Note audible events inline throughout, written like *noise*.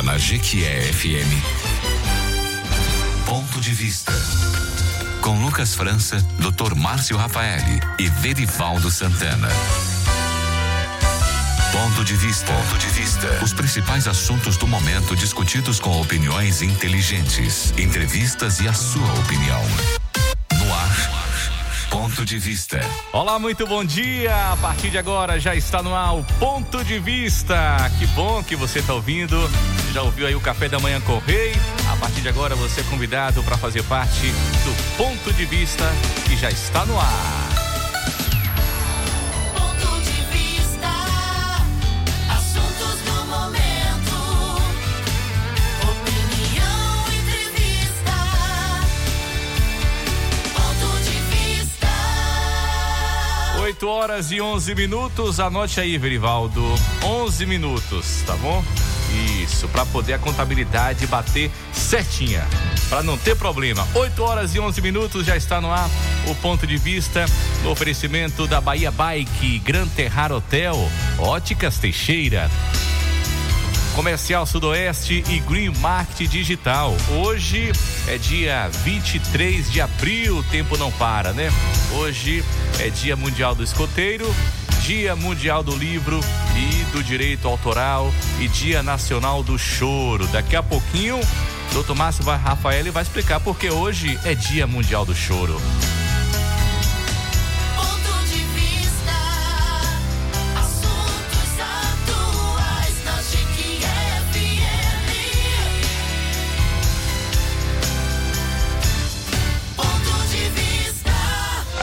agora na Jequié FM. Ponto de vista. Com Lucas França, Dr. Márcio Rafaeli e Verivaldo Santana. Ponto de vista. Ponto de vista. Os principais assuntos do momento discutidos com opiniões inteligentes, entrevistas e a sua opinião. No ar. Ponto de vista. Olá, muito bom dia. A partir de agora já está no ar o Ponto de Vista. Que bom que você está ouvindo. Já ouviu aí o café da manhã com o Rei? A partir de agora você é convidado para fazer parte do Ponto de Vista que já está no ar. Ponto de vista, assuntos do momento, opinião, entrevista. Ponto de vista. 8 horas e 11 minutos. Anote aí, Verivaldo. 11 minutos, tá bom? Isso, para poder a contabilidade bater certinha, para não ter problema. 8 horas e 11 minutos já está no ar o ponto de vista no oferecimento da Bahia Bike, Gran Terrar Hotel, Óticas Teixeira, Comercial Sudoeste e Green Market Digital. Hoje é dia 23 de abril, o tempo não para, né? Hoje é Dia Mundial do Escoteiro, Dia Mundial do Livro e do Direito Autoral e Dia Nacional do Choro. Daqui a pouquinho, Dr. Márcio Rafael vai explicar porque hoje é Dia Mundial do Choro.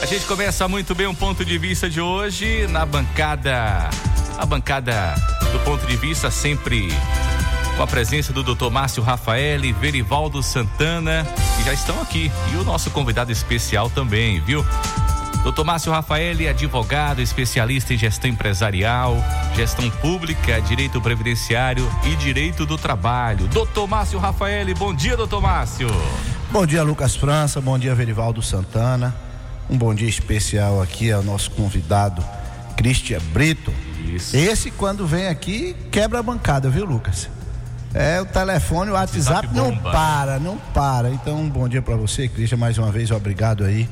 Gente começa muito bem um ponto de vista de hoje na bancada, a bancada do ponto de vista sempre com a presença do Dr. Márcio Rafael e Verivaldo Santana, que já estão aqui. E o nosso convidado especial também, viu? Dr. Márcio Rafael é advogado, especialista em gestão empresarial, gestão pública, direito previdenciário e direito do trabalho. Dr. Márcio Rafael, bom dia, doutor Márcio. Bom dia, Lucas França. Bom dia, Verivaldo Santana. Um bom dia especial aqui ao nosso convidado, Cristian Brito. Isso. Esse, quando vem aqui, quebra a bancada, viu, Lucas? É, o telefone, o WhatsApp não bomba. para, não para. Então, um bom dia para você, Cristian. Mais uma vez, obrigado aí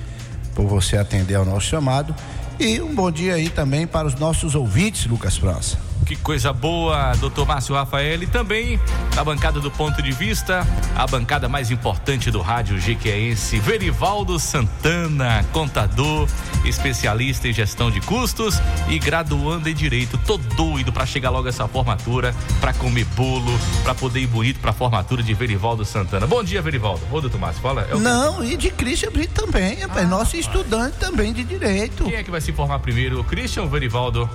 por você atender ao nosso chamado. E um bom dia aí também para os nossos ouvintes, Lucas França. Que coisa boa, doutor Márcio Rafael. E também na bancada do ponto de vista, a bancada mais importante do rádio Jequiense, Verivaldo Santana, contador, especialista em gestão de custos e graduando em direito. Tô doido para chegar logo essa formatura, para comer bolo, para poder ir bonito para a formatura de Verivaldo Santana. Bom dia, Verivaldo. Ô, doutor Márcio, fala. É Não, e de Cristian Brito também, rapaz. nosso estudante também de direito. Quem é que vai se formar primeiro, o Christian ou o Verivaldo?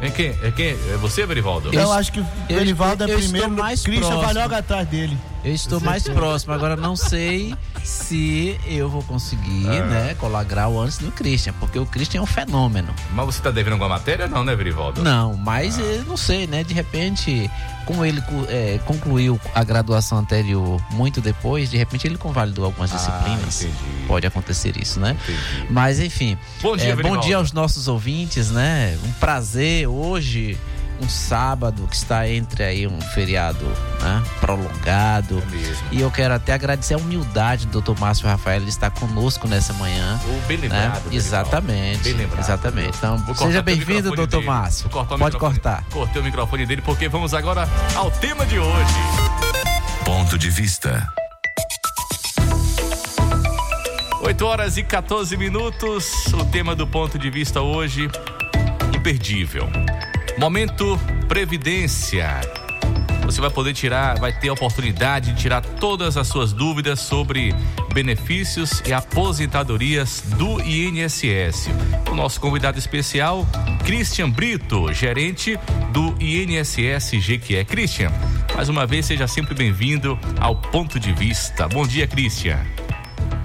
É quem? É quem? É você, Verivaldo? Eu, acho que o eu- Verivaldo é eu primeiro, mais Christian vai próximo. logo atrás dele. Eu estou mais *laughs* próximo, agora não sei se eu vou conseguir, Ah. né, colar grau antes do Christian, porque o Christian é um fenômeno. Mas você tá devendo alguma matéria? Não, né, Verivaldo? Não, mas eu não sei, né, de repente, como ele é, concluiu a graduação anterior muito depois, de repente ele convalidou algumas disciplinas. Ah, entendi. Pode acontecer isso, né? Entendi. Mas enfim, Bom dia, é, bom dia aos nossos ouvintes, né? Um prazer hoje, um sábado que está entre aí um feriado né? prolongado. É mesmo. E eu quero até agradecer a humildade do Dr. Márcio Rafael, ele está conosco nessa manhã. Ô, bem Né? lembrado. Verivaldo. Exatamente. Bem lembrado. Exatamente. Então, Vou seja até o bem-vindo, dele. Márcio. O Pode cortar. Cortei o microfone dele porque vamos agora ao tema de hoje. Ponto de vista. 8 horas e 14 minutos. O tema do ponto de vista hoje, imperdível. Momento Previdência. Você vai poder tirar, vai ter a oportunidade de tirar todas as suas dúvidas sobre benefícios e aposentadorias do INSS. O nosso convidado especial, Christian Brito, gerente do INSS Jequié. Christian, mais uma vez seja sempre bem-vindo ao Ponto de Vista. Bom dia, Christian.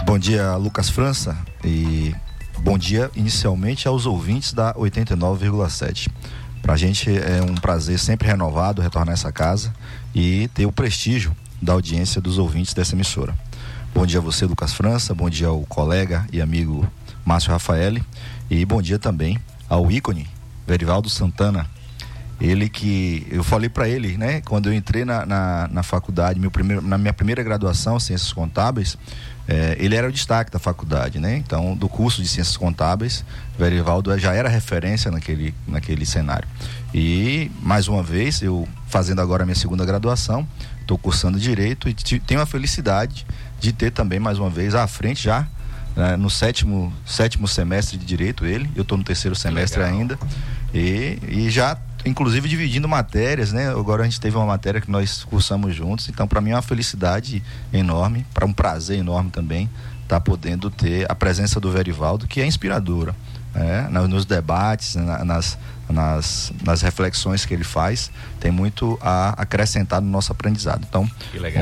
Bom dia, Lucas França, e bom dia inicialmente aos ouvintes da 89,7. Pra gente é um prazer sempre renovado retornar a essa casa e ter o prestígio da audiência dos ouvintes dessa emissora. Bom dia a você, Lucas França, bom dia ao colega e amigo Márcio Rafael e bom dia também ao ícone Verivaldo Santana. Ele que eu falei para ele, né? Quando eu entrei na, na, na faculdade, meu primeiro, na minha primeira graduação, ciências contábeis, é, ele era o destaque da faculdade, né? Então, do curso de ciências contábeis, Verivaldo já era referência naquele, naquele cenário. E, mais uma vez, eu fazendo agora a minha segunda graduação, estou cursando direito e te- tenho a felicidade de ter também, mais uma vez, à frente já, né, no sétimo, sétimo semestre de direito, ele. Eu estou no terceiro semestre legal. ainda. E, e já, inclusive, dividindo matérias, né? Agora a gente teve uma matéria que nós cursamos juntos. Então, para mim é uma felicidade enorme, para um prazer enorme também, estar podendo ter a presença do Verivaldo, que é inspiradora. né? Nos debates, na- nas, nas, nas reflexões que ele faz, tem muito a acrescentar no nosso aprendizado. Então,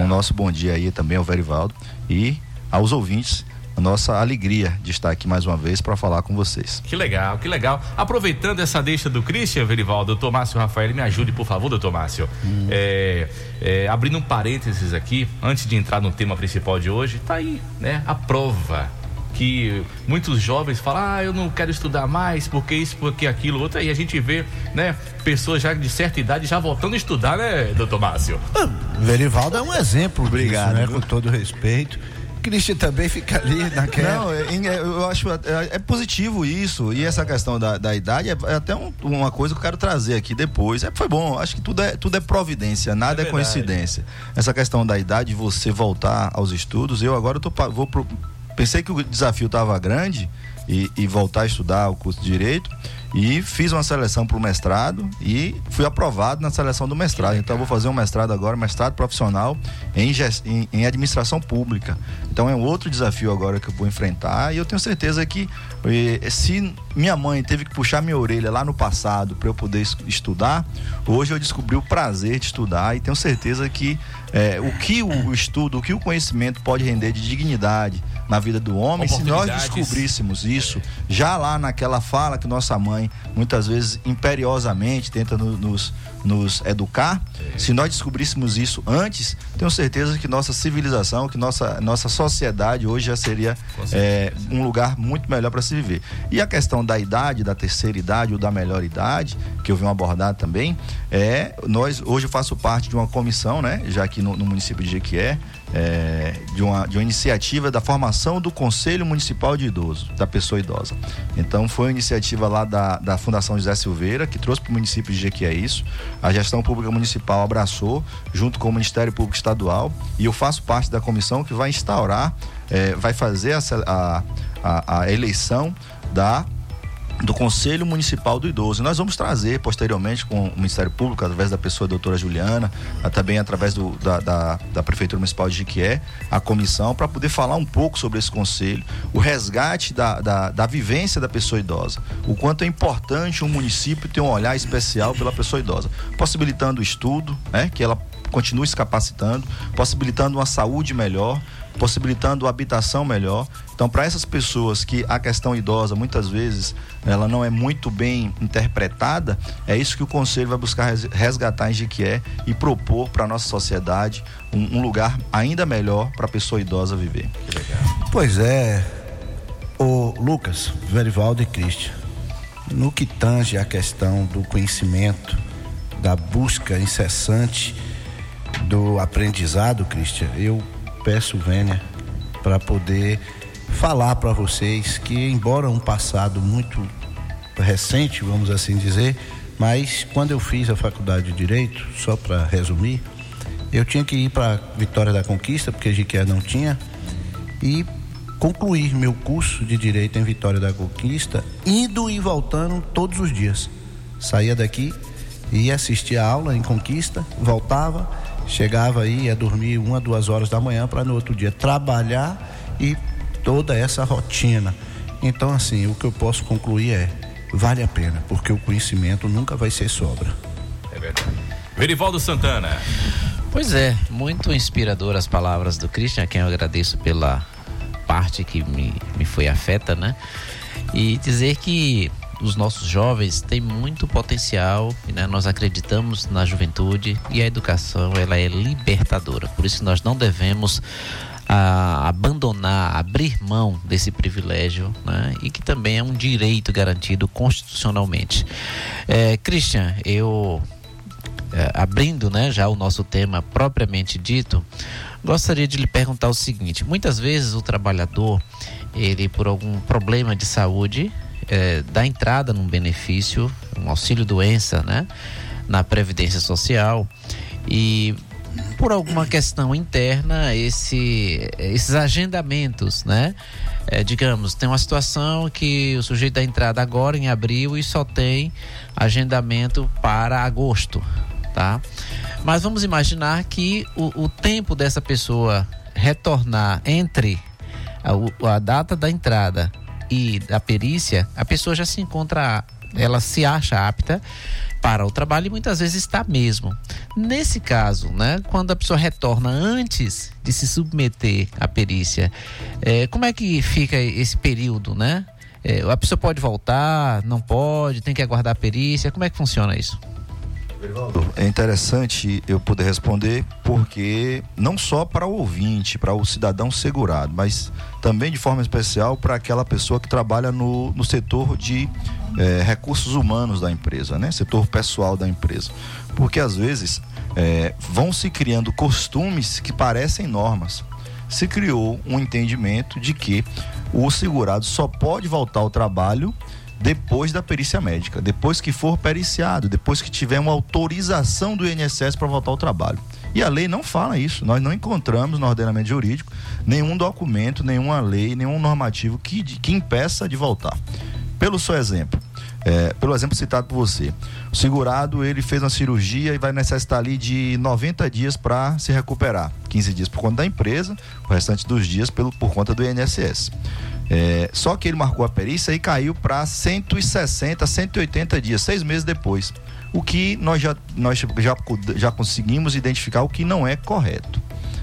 o nosso bom dia aí também ao Verivaldo e aos ouvintes, a nossa alegria de estar aqui mais uma vez para falar com vocês. Que legal, que legal. Aproveitando essa deixa do Christian, Verivaldo, doutor Márcio Rafael, me ajude, por favor, doutor Márcio. É, é, abrindo um parênteses aqui, antes de entrar no tema principal de hoje, tá aí, né? A prova. Que muitos jovens falam, ah, eu não quero estudar mais, porque isso, porque aquilo, outro. Aí a gente vê, né, pessoas já de certa idade já voltando a estudar, né, doutor Márcio? Verivaldo é um exemplo Obrigado, disso, né? Com todo respeito. Christian também fica ali naquela. Não, é, é, eu acho é, é positivo isso. E essa questão da, da idade é, é até um- uma coisa que eu quero trazer aqui depois. É, foi bom, acho que tudo é, tudo é providência, nada É é, coincidência. Essa questão da idade, você voltar aos estudos, eu agora tô, vou pro, pensei que o desafio estava grande e, e voltar a estudar o curso de direito. E fiz uma seleção para o mestrado e fui aprovado na seleção do mestrado. Então eu vou fazer um mestrado agora, mestrado profissional em, em, em administração pública. Então é um outro desafio agora que eu vou enfrentar e eu tenho certeza que eh, se minha mãe teve que puxar minha orelha lá no passado para eu poder es- estudar, hoje eu descobri o prazer de estudar e tenho certeza que eh, o que o estudo, o que o conhecimento pode render de dignidade na vida do homem, se nós descobríssemos isso já lá naquela fala que nossa mãe muitas vezes imperiosamente tenta no- nos, nos educar, se nós descobríssemos isso antes, tenho certeza que nossa civilização, que nossa, nossa sociedade hoje já seria é, um lugar muito melhor para se viver. E a questão da idade, da terceira idade ou da melhor idade, que eu venho abordar também, é nós hoje eu faço parte de uma comissão, né, já aqui no, no município de Jequié, é, de, uma, de uma iniciativa da formação do Conselho Municipal de Idoso, da pessoa idosa. Então foi uma iniciativa lá da, da Fundação José Silveira, que trouxe para o município de Jequié isso. A gestão pública municipal abraçou, junto com o Ministério Público Estadual, e eu faço parte da comissão que vai instaurar, é, vai fazer a, a, a, a eleição da do Conselho Municipal do Idoso. Nós vamos trazer posteriormente com o Ministério Público, através da pessoa doutora Juliana, também através do- da, da, da Prefeitura Municipal de Jiquié, a comissão, para poder falar um pouco sobre esse conselho, o resgate da, da, da vivência da pessoa idosa, o quanto é importante um município ter um olhar especial pela pessoa idosa, possibilitando o estudo, né, que ela continue se capacitando, possibilitando uma saúde melhor, possibilitando habitação melhor. Então, para essas pessoas que a questão idosa muitas vezes ela não é muito bem interpretada, é isso que o conselho vai buscar res- resgatar em Jequié e propor para a nossa sociedade um, um lugar ainda melhor para a pessoa idosa viver. Pois é, o Lucas, Verivaldo e Cristian, no que tange a questão do conhecimento, da busca incessante do aprendizado, Cristian, eu peço Vênia para poder falar para vocês que embora um passado muito recente, vamos assim dizer, mas quando eu fiz a faculdade de direito, só para resumir, eu tinha que ir para Vitória da Conquista, porque Jiqué não tinha, e concluir meu curso de direito em Vitória da Conquista, indo e voltando todos os dias. Saía daqui, ia assistir a aula em Conquista, voltava, chegava aí, ia dormir uma, duas horas da manhã para no outro dia trabalhar e toda essa rotina. Então, assim, o que eu posso concluir é: vale a pena, porque o conhecimento nunca vai ser sobra. É verdade. Verivaldo Santana. Pois é, muito inspirador as palavras do Christian, a quem eu agradeço pela parte que me, me foi afeta, né? E dizer que os nossos jovens têm muito potencial, né? nós acreditamos na juventude e a educação ela é libertadora. Por isso nós não devemos a abandonar, abrir mão desse privilégio, né? E que também é um direito garantido constitucionalmente. É, Christian, eu é, abrindo, né, já o nosso tema propriamente dito, gostaria de lhe perguntar o seguinte: muitas vezes o trabalhador, ele por algum problema de saúde, é, dá entrada num benefício, um auxílio doença, né, na previdência social e por alguma questão interna, esse, esses agendamentos, né? É, digamos, tem uma situação que o sujeito dá entrada agora em abril e só tem agendamento para agosto, tá? Mas vamos imaginar que o, o tempo dessa pessoa retornar entre a, a data da entrada e da perícia, a pessoa já se encontra, ela se acha apta para o trabalho e muitas vezes está mesmo. Nesse caso, né, quando a pessoa retorna antes de se submeter à perícia, é, como é que fica esse período, né? É, a pessoa pode voltar, não pode, tem que aguardar a perícia, como é que funciona isso? É interessante eu poder responder porque não só para o ouvinte, para o cidadão segurado, mas também de forma especial para aquela pessoa que trabalha no, no setor de é, recursos humanos da empresa, né? Setor pessoal da empresa. Porque às vezes é, vão se criando costumes que parecem normas. Se criou um entendimento de que o segurado só pode voltar ao trabalho depois da perícia médica, depois que for periciado, depois que tiver uma autorização do INSS para voltar ao trabalho. E a lei não fala isso. Nós não encontramos no ordenamento jurídico nenhum documento, nenhuma lei, nenhum normativo que, que impeça de voltar. Pelo seu exemplo, é, pelo exemplo citado por você, o segurado ele fez uma cirurgia e vai necessitar ali de 90 dias para se recuperar, 15 dias por conta da empresa, o restante dos dias pelo, por conta do INSS. É, só que ele marcou a perícia e caiu para 160, 180 dias, seis meses depois. O que nós já, nós já, já conseguimos identificar o que não é correto.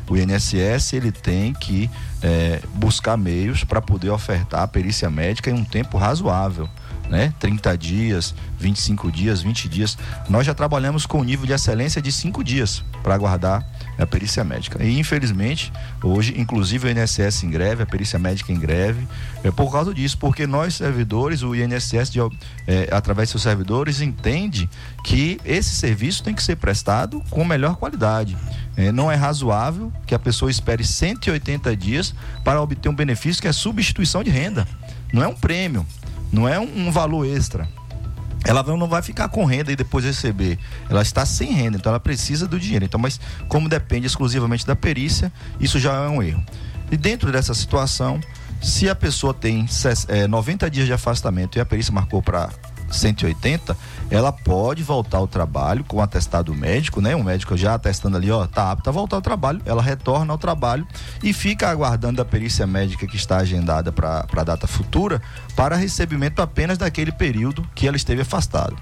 O INSS ele tem que é, buscar meios para poder ofertar a perícia médica em um tempo razoável. Né? 30 dias, 25 dias, 20 dias. Nós já trabalhamos com nível de excelência de 5 dias para aguardar a perícia médica. E infelizmente, hoje, inclusive o INSS em greve, a perícia médica em greve, é por causa disso, porque nós servidores, o INSS, de, é, através de seus servidores, entende que esse serviço tem que ser prestado com melhor qualidade. É, não é razoável que a pessoa espere 180 dias para obter um benefício que é substituição de renda. Não é um prêmio, não é um, um valor extra ela não vai ficar com renda e depois receber. Ela está sem renda, então ela precisa do dinheiro. Então, mas como depende exclusivamente da perícia, isso já é um erro. E dentro dessa situação, se a pessoa tem é, 90 dias de afastamento e a perícia marcou para 180, ela pode voltar ao trabalho com atestado médico, né? Um médico já atestando ali, ó, tá apta a voltar ao trabalho, ela retorna ao trabalho e fica aguardando a perícia médica que está agendada para a data futura para recebimento apenas daquele período que ela esteve afastado.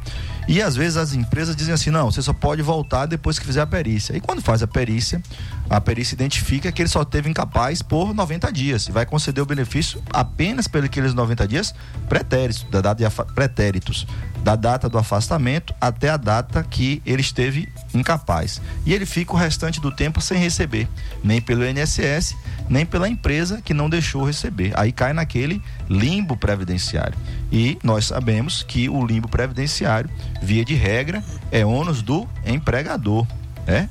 E às vezes as empresas dizem assim: não, você só pode voltar depois que fizer a perícia. E quando faz a perícia, a perícia identifica que ele só teve incapaz por 90 dias e vai conceder o benefício apenas pelos aqueles 90 dias pretéritos, da data de pretéritos, da data do afastamento até a data que ele esteve incapaz. E ele fica o restante do tempo sem receber, nem pelo INSS, nem pela empresa que não deixou receber. Aí cai naquele limbo previdenciário. E nós sabemos que o limbo previdenciário, via de regra, é ônus do empregador. Né?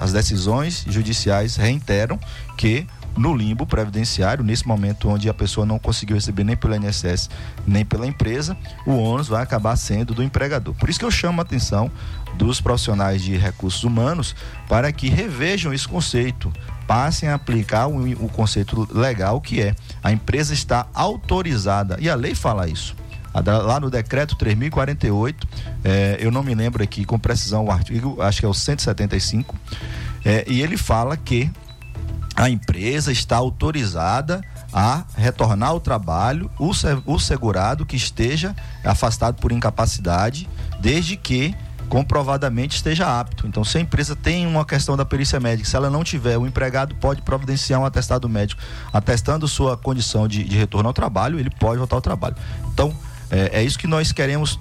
as decisões judiciais reiteram que no limbo previdenciário, nesse momento onde a pessoa não conseguiu receber nem pelo INSS nem pela empresa, o ônus vai acabar sendo do empregador. Por isso que eu chamo a atenção dos profissionais de recursos humanos para que revejam esse conceito, passem a aplicar o, o conceito legal que é a empresa está autorizada e a lei fala isso. Lá no decreto 3048, é, eu não me lembro aqui com precisão o artigo, acho que é o 175, é, e ele fala que a empresa está autorizada a retornar ao trabalho o, segurado que esteja afastado por incapacidade, desde que comprovadamente esteja apto. Então, se a empresa tem uma questão da perícia médica, se ela não tiver, o empregado pode providenciar um atestado médico atestando sua condição de, de retorno ao trabalho, ele pode voltar ao trabalho. Então, é, é isso que nós queremos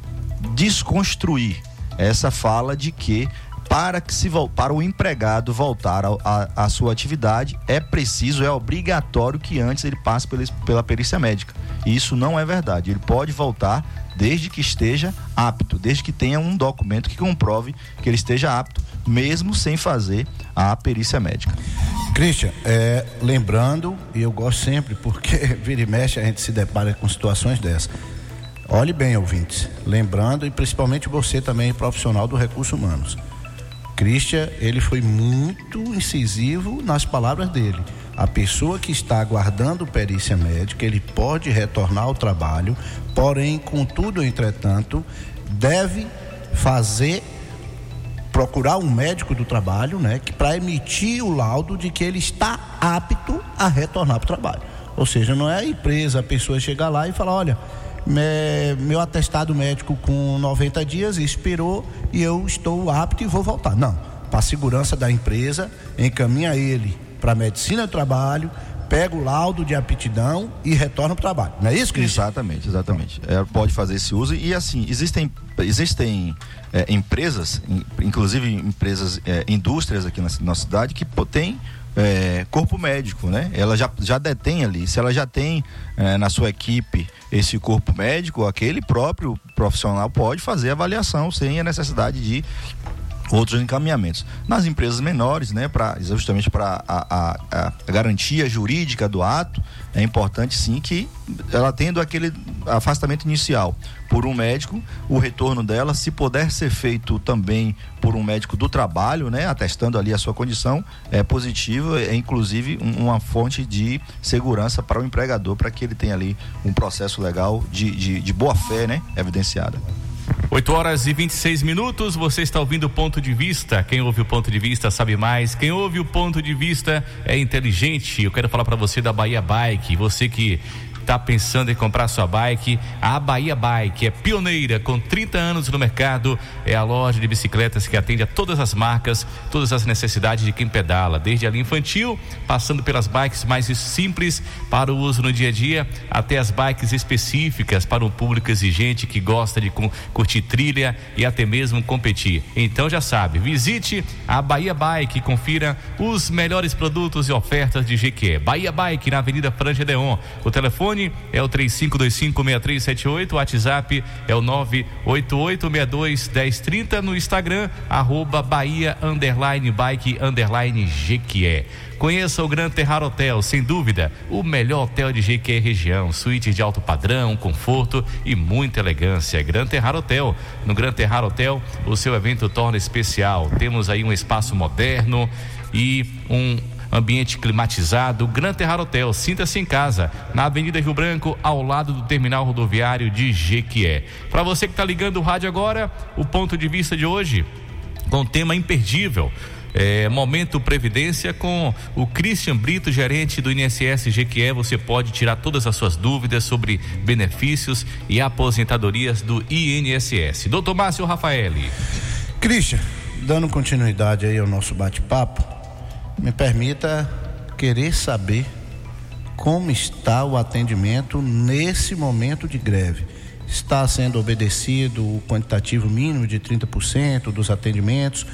desconstruir essa fala de que para que se para o empregado voltar à sua atividade é preciso, é obrigatório que antes ele passe pela, pela perícia médica. E isso não é verdade. Ele pode voltar desde que esteja apto, desde que tenha um documento que comprove que ele esteja apto, mesmo sem fazer a perícia médica. Christian, é, lembrando, e eu gosto sempre, porque *laughs* vira e mexe a gente se depara com situações dessas. Olhe bem, ouvintes, lembrando, e principalmente você também, profissional do recursos humanos. Christian, ele foi muito incisivo nas palavras dele. A pessoa que está aguardando perícia médica, ele pode retornar ao trabalho, porém, contudo, entretanto, deve fazer procurar um médico do trabalho, né, que para emitir o laudo de que ele está apto a retornar para o trabalho. Ou seja, não é a empresa, a pessoa chegar lá e falar, olha, meu atestado médico com 90 dias expirou e eu estou apto e vou voltar. Não, para a segurança da empresa, encaminha ele para a medicina do trabalho, pega o laudo de aptidão e retorna para o trabalho. Não é isso, Cristian? Exatamente, exatamente. É, pode fazer esse uso e assim existem existem é, empresas, in- inclusive empresas, é, indústrias aqui na, na cidade que tem é, corpo médico, né? Ela já, já detém ali. Se ela já tem é, na sua equipe esse corpo médico, aquele próprio profissional pode fazer avaliação sem a necessidade de outros encaminhamentos. Nas empresas menores, né, pra, justamente para a, a- a garantia jurídica do ato, é importante sim que ela tendo aquele afastamento inicial por um médico, o retorno dela, se puder ser feito também por um médico do trabalho, né, atestando ali a sua condição, é positivo, é inclusive um- uma fonte de segurança para o empregador, para que ele tenha ali um processo legal de, de, de boa fé, né, evidenciada. 8 horas e 26 minutos, você está ouvindo o ponto de vista. Quem ouve o ponto de vista sabe mais. Quem ouve o ponto de vista é inteligente. Eu quero falar para você da Bahia Bike. Você que está pensando em comprar sua bike, a Bahia Bike é pioneira com 30 anos no mercado. É a loja de bicicletas que atende a todas as marcas, todas as necessidades de quem pedala, desde a linha infantil, passando pelas bikes mais simples para o uso no dia a dia, até as bikes específicas para um público exigente que gosta de cu- curtir trilha e até mesmo competir. Então já sabe, visite a Bahia Bike e confira os melhores produtos e ofertas de GQ. Bahia Bike na Avenida Franja Deon. O telefone é o 35256378, o WhatsApp é o 988621030 no Instagram arroba Bahia underline bike underline GQE. Conheça o Gran Terrar Hotel, sem dúvida, o melhor hotel de GQ região, suítes de alto padrão, conforto e muita elegância. Gran Terrar Hotel. No Gran Terrar Hotel, o seu evento torna especial. Temos aí um espaço moderno e um ambiente climatizado. Gran Terrar Hotel, sinta-se em casa, na Avenida Rio Branco, ao lado do terminal rodoviário de Jequié. Para você que está ligando o rádio agora, o ponto de vista de hoje com um tema imperdível. É, Momento Previdência com o Christian Brito, gerente do INSS Jequié. Você pode tirar todas as suas dúvidas sobre benefícios e aposentadorias do INSS. Doutor Márcio Rafaeli. Christian, dando continuidade aí ao nosso bate-papo, me permita querer saber como está o atendimento nesse momento de greve. Está sendo obedecido o quantitativo mínimo de 30% dos atendimentos?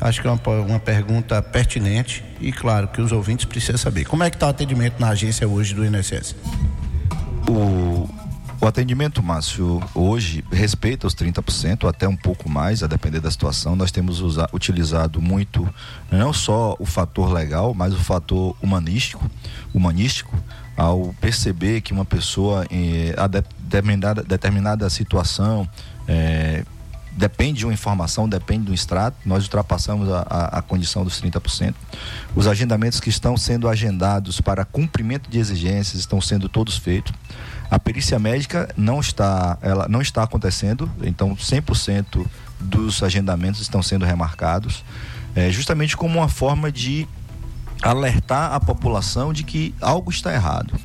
Acho que é uma, uma pergunta pertinente e claro que os ouvintes precisam saber. Como é que está o atendimento na agência hoje do INSS? O, o atendimento, Márcio, hoje respeita os 30%, até um pouco mais, a depender da situação. Nós temos usa- utilizado muito, não só o fator legal, mas o fator humanístico, humanístico ao perceber que uma pessoa em a de- determinada, determinada situação eh, depende de uma informação, depende do extrato, nós ultrapassamos a, a, a condição dos 30%. Os agendamentos que estão sendo agendados para cumprimento de exigências estão sendo todos feitos. A perícia médica não está, ela não está acontecendo, então 100% dos agendamentos estão sendo remarcados, é, justamente como uma forma de alertar a população de que algo está errado.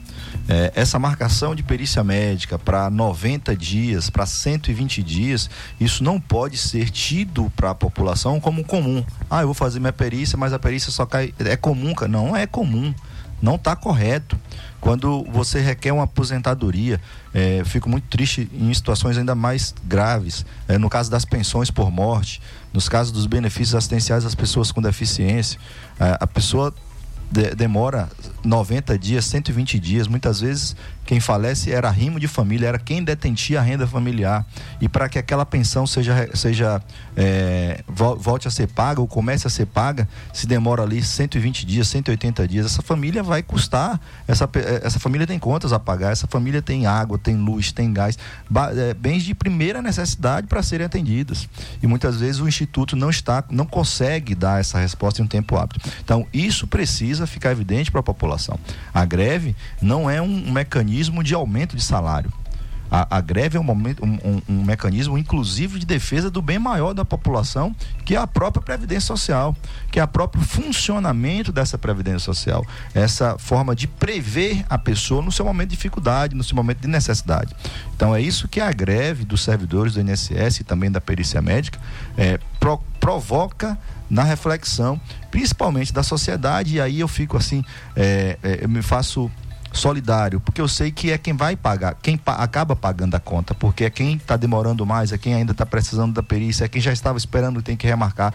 É, essa marcação de perícia médica para 90 dias, para 120 dias, isso não pode ser tido para a população como comum. Ah, eu vou fazer minha perícia, mas a perícia só cai. É comum, cara. Não é comum. Não está correto. Quando você requer uma aposentadoria, é, fico muito triste em situações ainda mais graves. É, no caso das pensões por morte, nos casos dos benefícios assistenciais às pessoas com deficiência, é, a pessoa de, demora 90 dias, 120 dias. Muitas vezes quem falece era rimo de família, era quem detentia a renda familiar. E para que aquela pensão seja, seja é, volte a ser paga ou comece a ser paga, se demora ali 120 dias, 180 dias. Essa família vai custar, essa, essa família tem contas a pagar, essa família tem água, tem luz, tem gás, é, bens de primeira necessidade para serem atendidas. E muitas vezes o Instituto não está, não consegue dar essa resposta em um tempo hábil. Então, isso precisa ficar evidente para a população. A greve não é um mecanismo mecanismo de aumento de salário. A, a greve é um, momento, um, um, um, mecanismo, inclusive, de defesa do bem maior da população, que é a própria Previdência Social, que é o próprio funcionamento dessa Previdência Social. Essa forma de prever a pessoa no seu momento de dificuldade, no seu momento de necessidade. Então, é isso que a greve dos servidores do INSS e também da perícia médica é, pro, provoca na reflexão, principalmente da sociedade, e aí eu fico assim, é, é, eu me faço solidário, porque eu sei que é quem vai pagar, quem pa acaba pagando a conta, porque é quem está demorando mais, é quem ainda está precisando da perícia, é quem já estava esperando e tem que remarcar.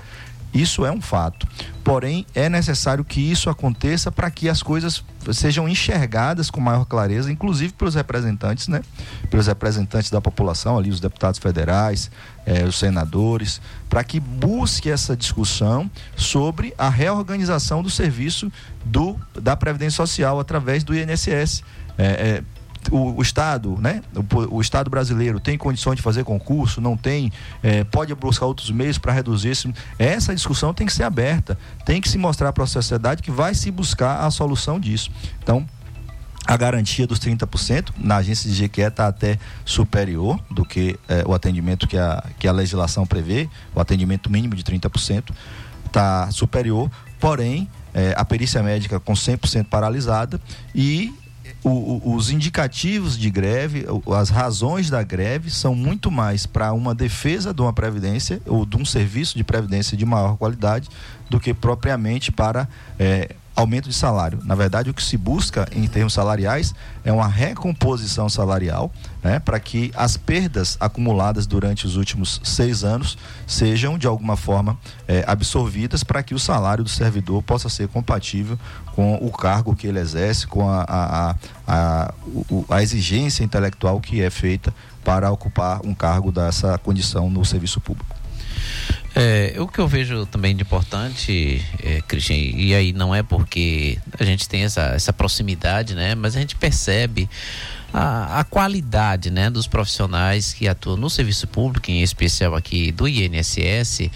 Isso é um fato. Porém, é necessário que isso aconteça para que as coisas sejam enxergadas com maior clareza, inclusive pelos representantes, né? Pelos representantes da população, ali, os deputados federais, eh, os senadores, para que busque essa discussão sobre a reorganização do serviço do, da Previdência Social através do INSS. É, é, o, o, Estado, né? O, o, Estado brasileiro tem condições de fazer concurso, não tem, é, pode buscar outros meios para reduzir isso. Essa discussão tem que ser aberta, tem que se mostrar para a sociedade que vai se buscar a solução disso. Então, a garantia dos 30% na agência de GQE está até superior do que é, o atendimento que a, que a legislação prevê, o atendimento mínimo de 30% está superior, porém é, a perícia médica com 100% paralisada e o, o, os indicativos de greve, as razões da greve são muito mais para uma defesa de uma previdência ou de um serviço de previdência de maior qualidade do que propriamente para é, aumento de salário. Na verdade, o que se busca em termos salariais é uma recomposição salarial, né, para que as perdas acumuladas durante os últimos seis anos sejam de alguma forma é, absorvidas para que o salário do servidor possa ser compatível com o cargo que ele exerce, com a, a, a, a, a exigência intelectual que é feita para ocupar um cargo dessa condição no serviço público. É, o que eu vejo também de importante, é, e aí não é porque a gente tem essa, essa proximidade, né? Mas a gente percebe a, a qualidade né, dos profissionais que atuam no serviço público, em especial aqui do INSS.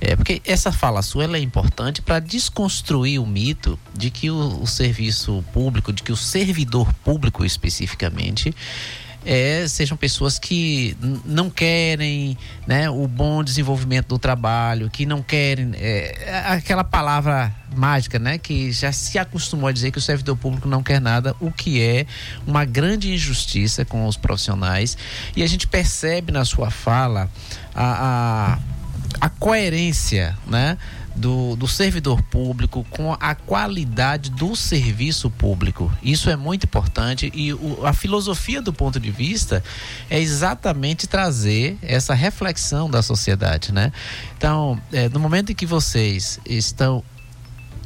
É, porque essa fala sua é importante para desconstruir o mito de que o, o serviço público, de que o servidor público especificamente, é, sejam pessoas que não querem né, o bom desenvolvimento do trabalho, que não querem é, aquela palavra mágica, né, que já se acostumou a dizer que o servidor público não quer nada, o que é uma grande injustiça com os profissionais. E a gente percebe na sua fala a, a, a coerência, né? Do, do servidor público com a qualidade do serviço público. Isso é muito importante e o, a filosofia do ponto de vista é exatamente trazer essa reflexão da sociedade, né? Então, é, no momento em que vocês estão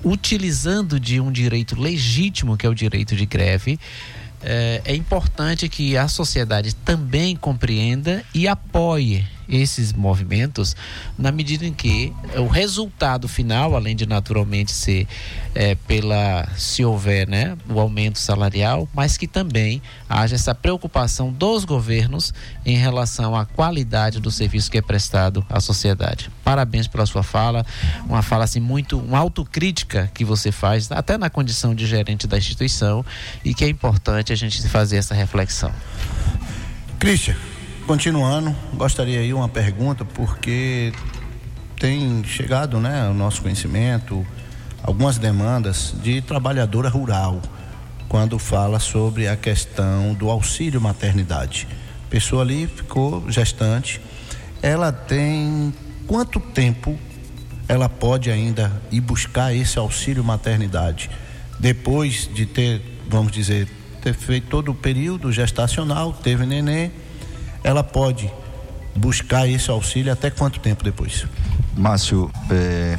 utilizando de um direito legítimo, que é o direito de greve, é, é importante que a sociedade também compreenda e apoie esses movimentos na medida em que o resultado final, além de naturalmente ser é, pela se houver né, o aumento salarial, mas que também haja essa preocupação dos governos em relação à qualidade do serviço que é prestado à sociedade. Parabéns pela sua fala, uma fala assim muito, uma autocrítica que você faz, até na condição de gerente da instituição, e que é importante a gente fazer essa reflexão. Christian, Continuando, gostaria aí uma pergunta, porque tem chegado né, ao nosso conhecimento algumas demandas de trabalhadora rural, quando fala sobre a questão do auxílio maternidade. A pessoa ali ficou gestante, ela tem quanto tempo ela pode ainda ir buscar esse auxílio maternidade? Depois de ter vamos dizer, ter feito todo o período gestacional, teve neném, ela pode buscar esse auxílio até quanto tempo depois? Márcio, é,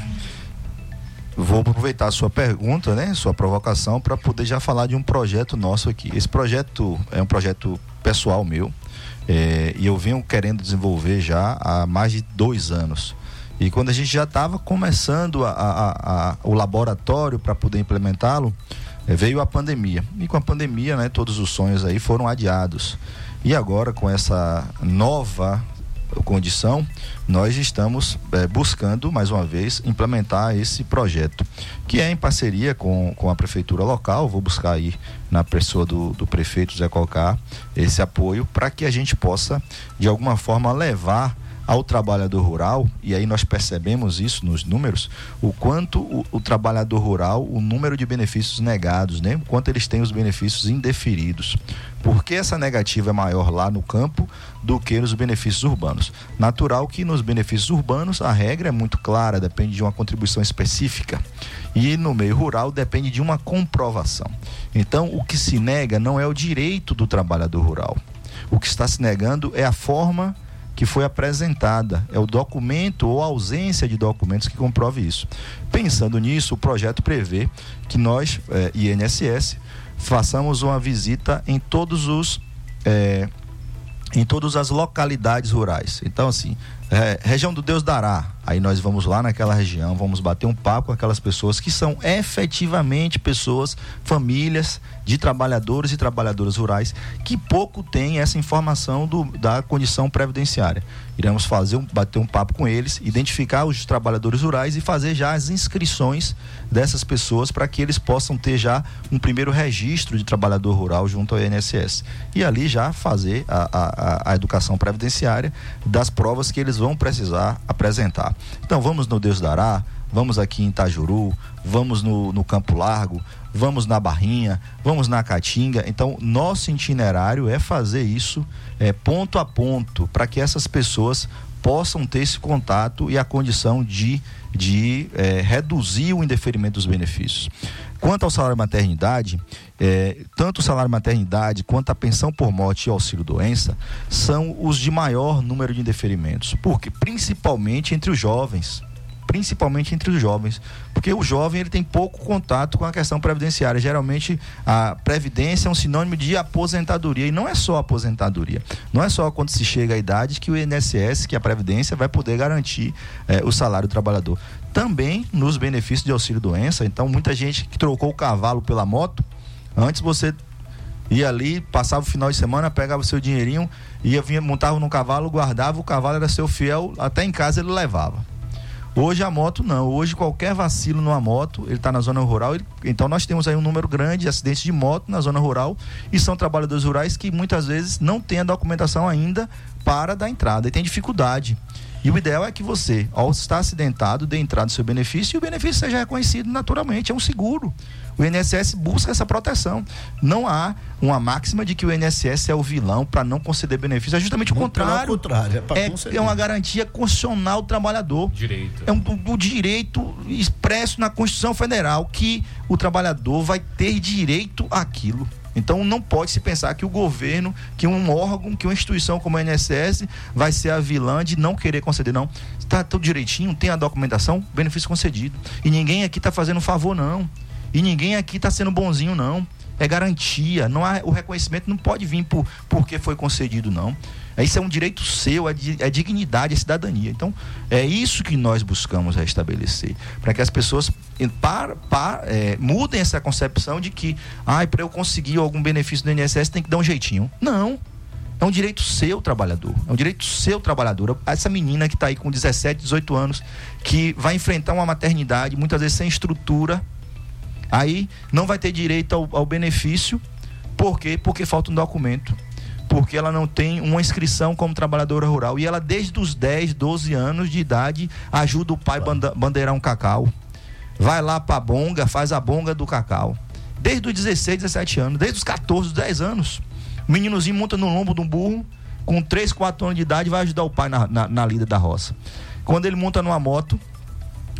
vou aproveitar a sua pergunta, né, sua provocação, para poder já falar de um projeto nosso aqui. Esse projeto é um projeto pessoal meu é, e eu venho querendo desenvolver já há mais de dois anos. E quando a gente já estava começando a, a, a, o laboratório para poder implementá-lo, é, veio a pandemia. E com a pandemia, né, todos os sonhos aí foram adiados. E agora, com essa nova condição, nós estamos é, buscando, mais uma vez, implementar esse projeto, que é em parceria com, com a prefeitura local. Vou buscar aí na pessoa do, do prefeito Zé Colcar esse apoio para que a gente possa, de alguma forma, levar ao trabalhador rural, e aí nós percebemos isso nos números, o quanto o, o, trabalhador rural, o número de benefícios negados, né? O quanto eles têm os benefícios indeferidos. Por que essa negativa é maior lá no campo do que nos benefícios urbanos? Natural que nos benefícios urbanos a regra é muito clara, depende de uma contribuição específica. E no meio rural depende de uma comprovação. Então, o que se nega não é o direito do trabalhador rural. O que está se negando é a forma que foi apresentada. É o documento ou ausência de documentos que comprove isso. Pensando nisso, o projeto prevê que nós, eh, INSS, façamos uma visita em todos os. Eh, em todas as localidades rurais. Então, assim, é, região do Deus dará. Aí nós vamos lá naquela região, vamos bater um papo com aquelas pessoas que são efetivamente pessoas, famílias de trabalhadores e trabalhadoras rurais que pouco têm essa informação do, da condição previdenciária. Iremos fazer um, bater um papo com eles, identificar os trabalhadores rurais e fazer já as inscrições dessas pessoas para que eles possam ter já um primeiro registro de trabalhador rural junto ao INSS. E ali já fazer a, a, a educação previdenciária das provas que eles eles vão precisar apresentar. Então vamos no Deus dará, vamos aqui em Itajuru, vamos no, no Campo Largo, vamos na Barrinha, vamos na Caatinga. Então, nosso itinerário é fazer isso é, ponto a ponto, para que essas pessoas possam ter esse contato e a condição de, de é, reduzir o indeferimento dos benefícios. Quanto ao salário maternidade, é, tanto o salário maternidade quanto a pensão por morte e auxílio doença são os de maior número de indeferimentos, porque principalmente entre os jovens principalmente entre os jovens, porque o jovem ele tem pouco contato com a questão previdenciária. Geralmente a previdência é um sinônimo de aposentadoria e não é só aposentadoria. Não é só quando se chega à idade que o INSS, que a previdência vai poder garantir eh, o salário do trabalhador. Também nos benefícios de auxílio doença. Então muita gente que trocou o cavalo pela moto, antes você ia ali, passava o final de semana, pegava o seu dinheirinho, ia vinha, montava no cavalo, guardava, o cavalo era seu fiel, até em casa ele levava. Hoje a moto não. Hoje qualquer vacilo numa moto, ele está na zona rural. Ele, então nós temos aí um número grande de acidentes de moto na zona rural e são trabalhadores rurais que muitas vezes não têm a documentação ainda para dar entrada e tem dificuldade. E o ideal é que você, ao estar acidentado, dê entrada no seu benefício e o benefício seja reconhecido naturalmente. É um seguro. O INSS busca essa proteção. Não há uma máxima de que o INSS é o vilão para não conceder benefício. É justamente o contrário. contrário é, é, é, uma garantia constitucional do trabalhador. Direito. É um, um direito expresso na Constituição Federal que o trabalhador vai ter direito àquilo. Então não pode se pensar que o governo, que um órgão, que uma instituição como a INSS vai ser a vilã de não querer conceder, não. Está tudo direitinho, tem a documentação, benefício concedido. E ninguém aqui está fazendo favor, não. E ninguém aqui está sendo bonzinho, não. É garantia. Não há, o reconhecimento não pode vir por porque foi concedido, não. Isso é um direito seu, é, é dignidade, é cidadania. Então, é isso que nós buscamos restabelecer. Para que as pessoas para, para, é, mudem essa concepção de que, ah, para eu conseguir algum benefício do INSS tem que dar um jeitinho. Não. É um direito seu, trabalhador. É um direito seu, trabalhador. Essa menina que está aí com 17, 18 anos, que vai enfrentar uma maternidade, muitas vezes sem estrutura, aí não vai ter direito ao, ao benefício. Por quê? Porque falta um documento porque ela não tem uma inscrição como trabalhadora rural. E ela, desde os 10, 12 anos de idade, ajuda o pai a bandeirar um cacau. Vai lá para a bonga, faz a bonga do cacau. Desde os 16, 17 anos, desde os 14, 10 anos. O meninozinho monta no lombo de um burro, com 3, 4 anos de idade, vai ajudar o pai na, na, na lida da roça. Quando ele monta numa moto,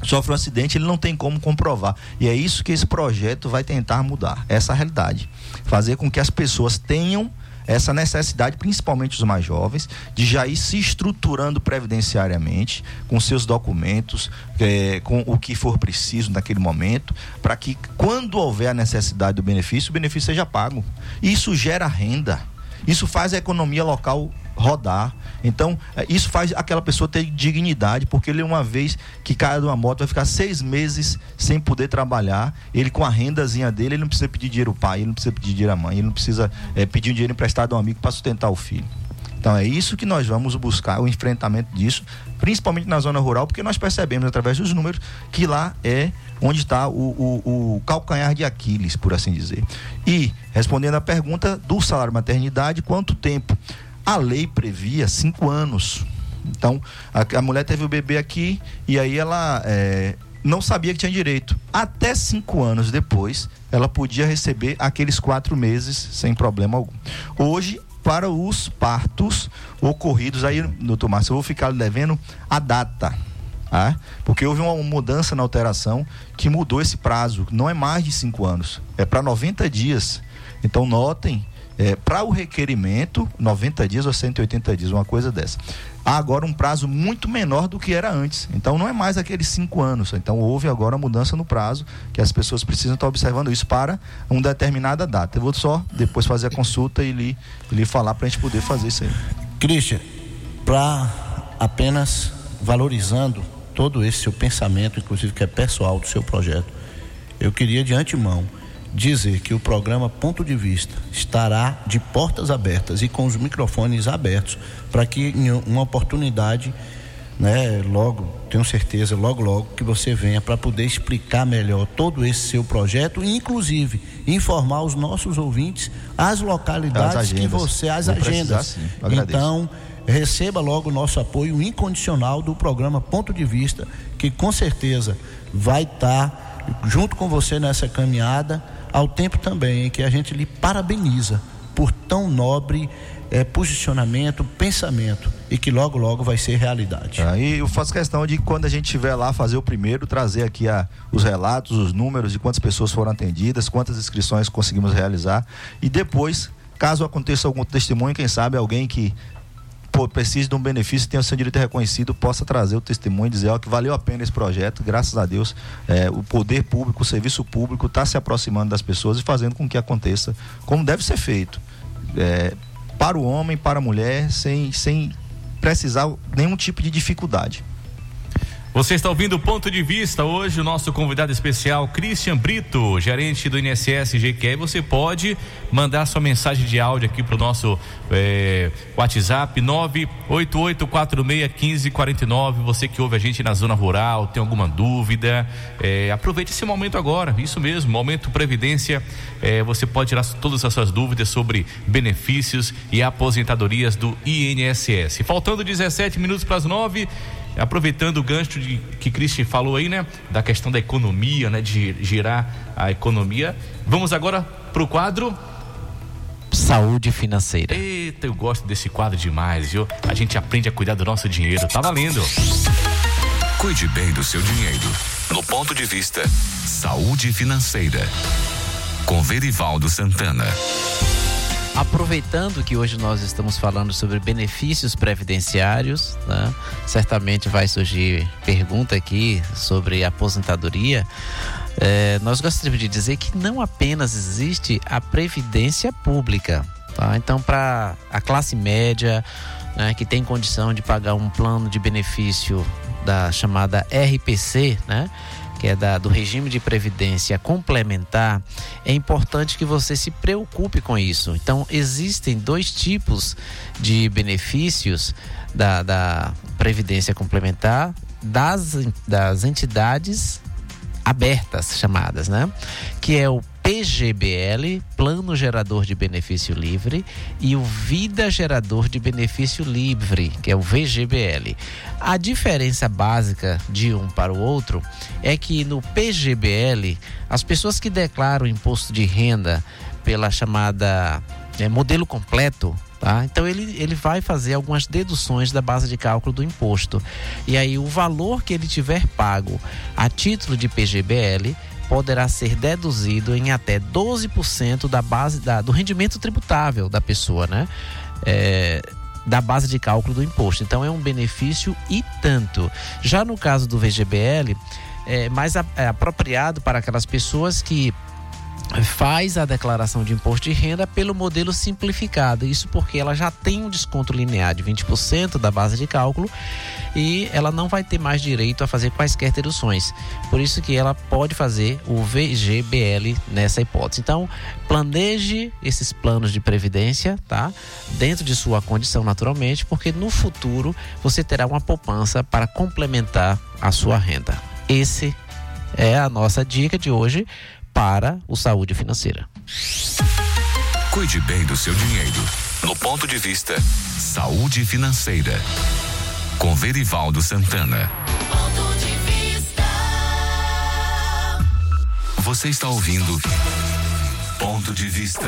sofre um acidente, ele não tem como comprovar. E é isso que esse projeto vai tentar mudar, essa realidade. Fazer com que as pessoas tenham essa necessidade, principalmente os mais jovens, de já ir se estruturando previdenciariamente, com seus documentos, eh, com o que for preciso naquele momento, para que quando houver a necessidade do benefício, o benefício seja pago. Isso gera renda. Isso faz a economia local rodar. Então, eh, isso faz aquela pessoa ter dignidade, porque ele, uma vez que cai de uma moto, vai ficar seis meses sem poder trabalhar. Ele, com a rendazinha dele, ele não precisa pedir dinheiro ao pai, ele não precisa pedir dinheiro à mãe, ele não precisa eh, pedir um dinheiro emprestado a um amigo para sustentar o filho. Então, é isso que nós vamos buscar, o enfrentamento disso, principalmente na zona rural, porque nós percebemos, através dos números, que lá é onde está o, o, o calcanhar de Aquiles, por assim dizer. E, respondendo à pergunta do salário maternidade, quanto tempo? A lei previa cinco anos. Então, a, a mulher teve o bebê aqui e aí ela é, não sabia que tinha direito. Até cinco anos depois, ela podia receber aqueles quatro meses sem problema algum. Hoje, para os partos ocorridos, aí, doutor Márcio, eu vou ficar devendo a data. Tá? Porque houve uma mudança na alteração que mudou esse prazo. Não é mais de cinco anos, é para 90 dias. Então, notem é, para o requerimento, 90 dias ou 180 dias, uma coisa dessa. Há agora um prazo muito menor do que era antes. Então não é mais aqueles cinco anos. Então houve agora mudança no prazo, que as pessoas precisam estar observando isso para uma determinada data. Eu vou só depois fazer a consulta e lhe, lhe falar para a gente poder fazer isso aí. Christian, para apenas valorizando todo esse seu pensamento, inclusive que é pessoal do seu projeto, eu queria de antemão dizer que o programa Ponto de Vista estará de portas abertas e com os microfones abertos para que em uma oportunidade, né, logo, tenho certeza, logo logo que você venha para poder explicar melhor todo esse seu projeto e inclusive informar os nossos ouvintes as localidades que você as Vou precisar, agendas. agradeço. Então, receba logo o nosso apoio incondicional do programa Ponto de Vista, que com certeza vai estar junto com você nessa caminhada, ao tempo também que a gente lhe parabeniza por tão nobre eh, posicionamento, pensamento e que logo logo vai ser realidade. Aí eu faço questão de quando a gente estiver lá fazer o primeiro, trazer aqui a, os relatos, os números de quantas pessoas foram atendidas, quantas inscrições conseguimos realizar e depois, caso aconteça algum testemunho, quem sabe alguém que pô, precise de um benefício, tenha o seu direito reconhecido, possa trazer o testemunho e dizer ó, que valeu a pena esse projeto, graças a Deus, é, o poder público, o serviço público está se aproximando das pessoas e fazendo com que aconteça como deve ser feito. É, para o homem, para a mulher, sem, sem precisar nenhum tipo de dificuldade. Você está ouvindo o ponto de vista hoje, o nosso convidado especial, Christian Brito, gerente do INSS GQE. Você pode mandar sua mensagem de áudio aqui para o nosso eh, WhatsApp 988461549. Você que ouve a gente na zona rural, tem alguma dúvida, eh, aproveite esse momento agora. Isso mesmo, momento Previdência. Eh, você pode tirar todas as suas dúvidas sobre benefícios e aposentadorias do INSS. Faltando 17 minutos para as 9. Aproveitando o gancho de, que Cristian falou aí, né? Da questão da economia, né? De girar a economia. Vamos agora para o quadro. Saúde financeira. Eita, eu gosto desse quadro demais, viu? A gente aprende a cuidar do nosso dinheiro. Tá valendo. Cuide bem do seu dinheiro. No ponto de vista Saúde Financeira. Com Verivaldo Santana. Aproveitando que hoje nós estamos falando sobre benefícios previdenciários, né? certamente vai surgir pergunta aqui sobre aposentadoria. É, nós gostaríamos de dizer que não apenas existe a previdência pública. Tá? Então, para a classe média, né, que tem condição de pagar um plano de benefício da chamada RPC, né? Que é da, do regime de previdência complementar, é importante que você se preocupe com isso. Então, existem dois tipos de benefícios da, da previdência complementar das, das entidades abertas chamadas, né? Que é o PGBL, Plano Gerador de Benefício Livre, e o Vida Gerador de Benefício Livre, que é o VGBL. A diferença básica de um para o outro é que no PGBL, as pessoas que declaram imposto de renda pela chamada é, modelo completo, Tá? Então ele, ele vai fazer algumas deduções da base de cálculo do imposto. E aí o valor que ele tiver pago a título de PGBL poderá ser deduzido em até 12% da base da, do rendimento tributável da pessoa, né? É, da base de cálculo do imposto. Então é um benefício e tanto. Já no caso do VGBL, é mais é apropriado para aquelas pessoas que faz a declaração de imposto de renda pelo modelo simplificado. Isso porque ela já tem um desconto linear de 20% da base de cálculo e ela não vai ter mais direito a fazer quaisquer deduções. Por isso que ela pode fazer o VGBL nessa hipótese. Então, planeje esses planos de previdência, tá? Dentro de sua condição naturalmente, porque no futuro você terá uma poupança para complementar a sua renda. Esse é a nossa dica de hoje para o saúde financeira. Cuide bem do seu dinheiro. No ponto de vista Saúde Financeira. Com Verivaldo Santana. Ponto de vista. Você está ouvindo Ponto de Vista.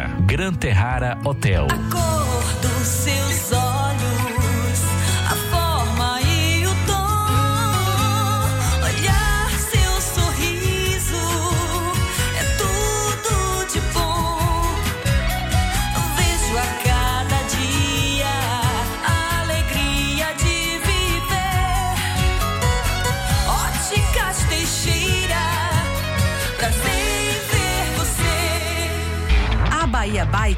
Gran Terrara Hotel. cor dos seus olhos,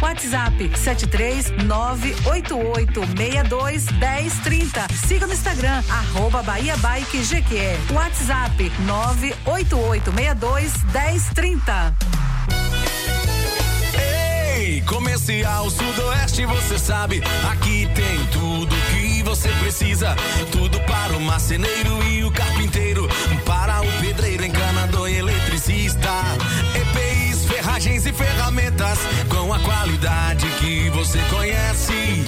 WhatsApp 73 988 62 1030. Siga no Instagram, arroba Bahia Bike Jequié. WhatsApp 988 62 1030. Ei, Comercial Sudoeste, você sabe, aqui tem tudo que você precisa. Tudo para o marceneiro e o carpinteiro, para o pedreiro, encanador e eletricista. Ferragens e ferramentas com a qualidade que você conhece.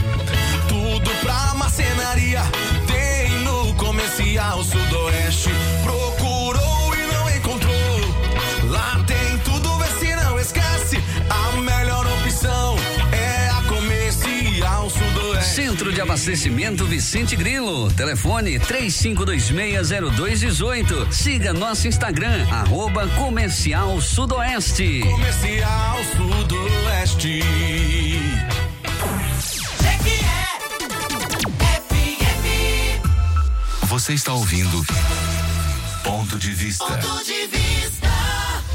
Tudo pra marcenaria tem no Comercial Sudoeste. De Abastecimento Vicente Grilo. Telefone 35260218. Siga nosso Instagram, arroba Comercial Sudoeste. Comercial Sudoeste. Você está ouvindo Ponto de Vista. Ponto de vista.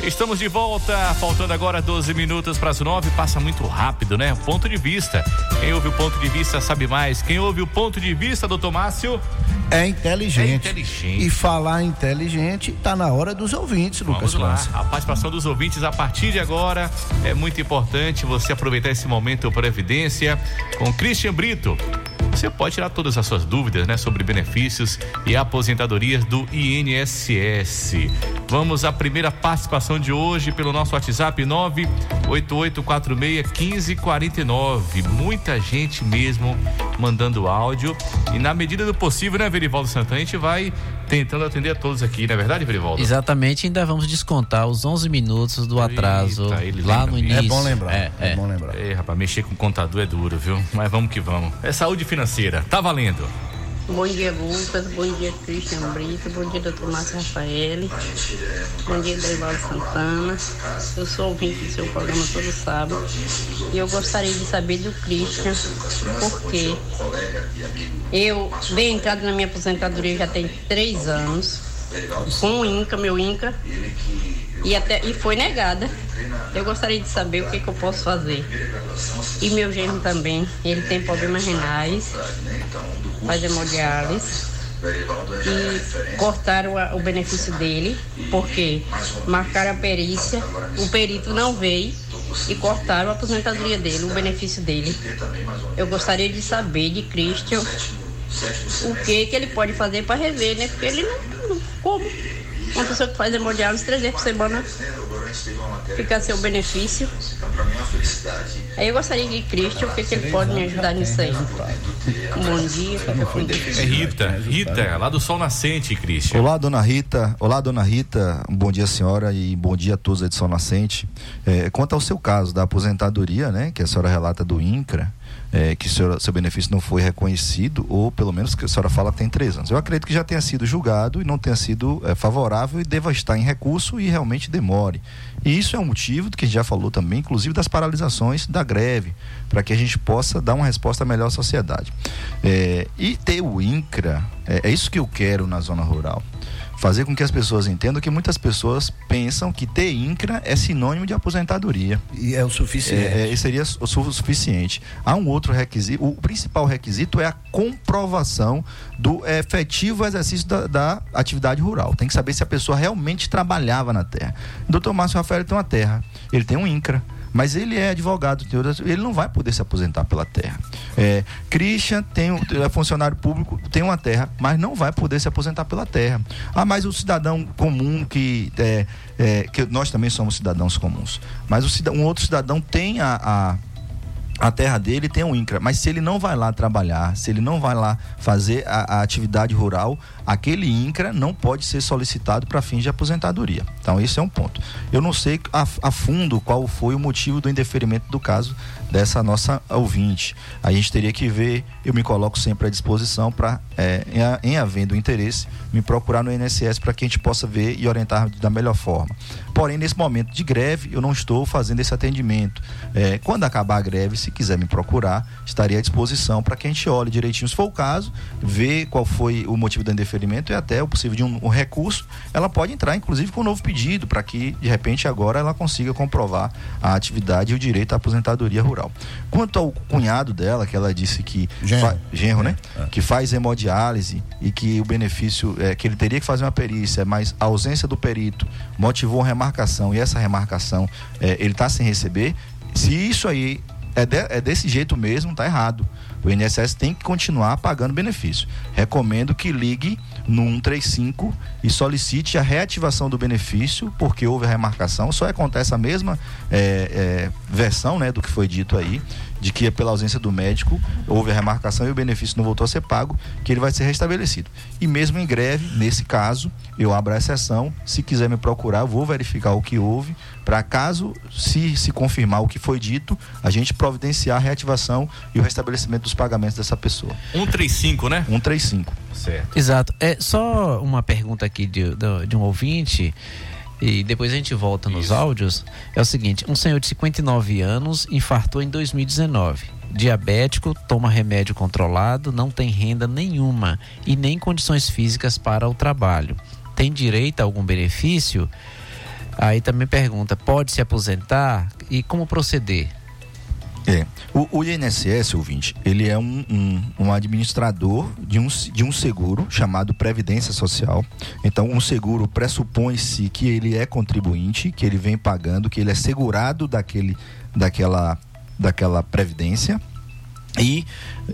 Estamos de volta, faltando agora 12 minutos para as 9. Passa muito rápido, né? Ponto de vista. Quem ouve o ponto de vista sabe mais. Quem ouve o ponto de vista, doutor Márcio, É inteligente. É inteligente. E falar inteligente tá na hora dos ouvintes, Lucas Vamos lá, a participação dos ouvintes a partir de agora é muito importante você aproveitar esse momento Previdência com Christian Brito. Você pode tirar todas as suas dúvidas, né, sobre benefícios e aposentadorias do INSS. Vamos à primeira participação de hoje pelo nosso WhatsApp 988461549. Muita gente mesmo mandando áudio e na medida do possível, né, Verivaldo Santana, a gente vai tentando atender a todos aqui, não é verdade, Verivaldo? Exatamente, ainda vamos descontar os 11 minutos do atraso Eita, lá no início. É bom lembrar. É, É, é. bom lembrar. Ei, rapaz, mexer com contador é duro, viu? Mas vamos que vamos. É saúde financeira. Tá valendo. Bom dia, Lucas. Bom dia, Cristian Brito. Bom dia, doutor Márcio Rafael. Bom dia, Derivaldo Santana. Eu sou ouvinte do seu programa todo sábado. E eu gostaria de saber do Christian, porque eu venho entrado na minha aposentadoria já tem três anos, com o INCA, meu INCA, e, até, e foi negada. Eu gostaria de saber o que, que eu posso fazer. E meu genro também, ele tem problemas renais, faz hemodiálise. E cortaram o benefício dele, porque marcaram a perícia, o perito não veio e cortaram a aposentadoria dele, o benefício dele. Eu gostaria de saber de Christian o que, que ele pode fazer para rever, né? Porque ele não, não como. Uma pessoa que faz hemodiálise três vezes por semana fica seu benefício. Aí eu gostaria de Cristian, o que, que ele pode me ajudar nisso aí. Bom dia, fica com Deus. É Rita, Rita, lá do Sol Nascente, Cristian. Olá, dona Rita. Olá, dona Rita. Um bom dia, senhora, e bom dia a todos da edição nascente. É, quanto ao seu caso da aposentadoria, né, que a senhora relata do INCRA, é, que senhora- seu benefício não foi reconhecido, ou pelo menos que a senhora fala que tem três anos. Eu acredito que já tenha sido julgado e não tenha sido é, favorável e deva estar em recurso e realmente demore. E isso é um motivo do que a gente já falou também, inclusive das paralisações da greve, para que a gente possa dar uma resposta melhor à sociedade. É, e ter o INCRA, é, é isso que eu quero na zona rural fazer com que as pessoas entendam que muitas pessoas pensam que ter INCRA é sinônimo de aposentadoria. E é o suficiente. É, é, seria su- suficiente. Há um outro requisito, o principal requisito é a comprovação do efetivo exercício da, da atividade rural. Tem que saber se a pessoa realmente trabalhava na terra. O doutor Márcio Rafael tem uma terra, ele tem um INCRA. Mas ele é advogado, ele não vai poder se aposentar pela terra. É, Christian tem, é funcionário público, tem uma terra, mas não vai poder se aposentar pela terra. Ah, mas o cidadão comum que, é, é, que nós também somos cidadãos comuns, mas o um outro cidadão tem a, a a terra dele tem um INCRA, mas se ele não vai lá trabalhar, se ele não vai lá fazer a, a atividade rural, aquele INCRA não pode ser solicitado para fins de aposentadoria. Então, esse é um ponto. Eu não sei a, a fundo qual foi o motivo do indeferimento do caso dessa nossa ouvinte. A gente teria que ver, eu me coloco sempre à disposição para, em, a- em havendo interesse, me procurar no INSS para que a gente possa ver e orientar da melhor forma. Porém, nesse momento de greve, eu não estou fazendo esse atendimento. É, quando acabar a greve, se quiser me procurar, estarei à disposição para que a gente olhe direitinho se for o caso, ver qual foi o motivo do indeferimento e até o possível de um, um recurso. Ela pode entrar, inclusive, com um novo pedido para que, de repente, agora ela consiga comprovar a atividade e o direito à aposentadoria rural. Quanto ao cunhado dela, que ela disse que. Genro. genro, né? Que faz hemodiálise e que o benefício é que ele teria que fazer uma perícia, mas a ausência do perito motivou uma remarcação e essa remarcação é, ele está sem receber. Se isso aí é, de- é desse jeito mesmo, tá errado. O INSS tem que continuar pagando benefício. Recomendo que ligue no 135 e solicite a reativação do benefício, porque houve a remarcação. Só acontece a mesma é, é, versão né, do que foi dito aí, de que pela ausência do médico houve a remarcação e o benefício não voltou a ser pago, que ele vai ser restabelecido. E mesmo em greve, nesse caso, eu abro a exceção. Se quiser me procurar, eu vou verificar o que houve, para caso se se confirmar o que foi dito, a gente providenciar a reativação e o restabelecimento dos pagamentos dessa pessoa. 135, né? 135. Certo. Exato. É só uma pergunta aqui de, de um ouvinte. E depois a gente volta nos áudios. É o seguinte: um senhor de 59 anos infartou em 2019. Diabético, toma remédio controlado, não tem renda nenhuma e nem condições físicas para o trabalho. Tem direito a algum benefício? Aí também pergunta: pode se aposentar e como proceder? É. O, o INSS, ouvinte, ele é um, um, um administrador de um, de um seguro chamado Previdência Social. Então, um seguro pressupõe-se que ele é contribuinte, que ele vem pagando, que ele é segurado daquele, daquela, daquela previdência. E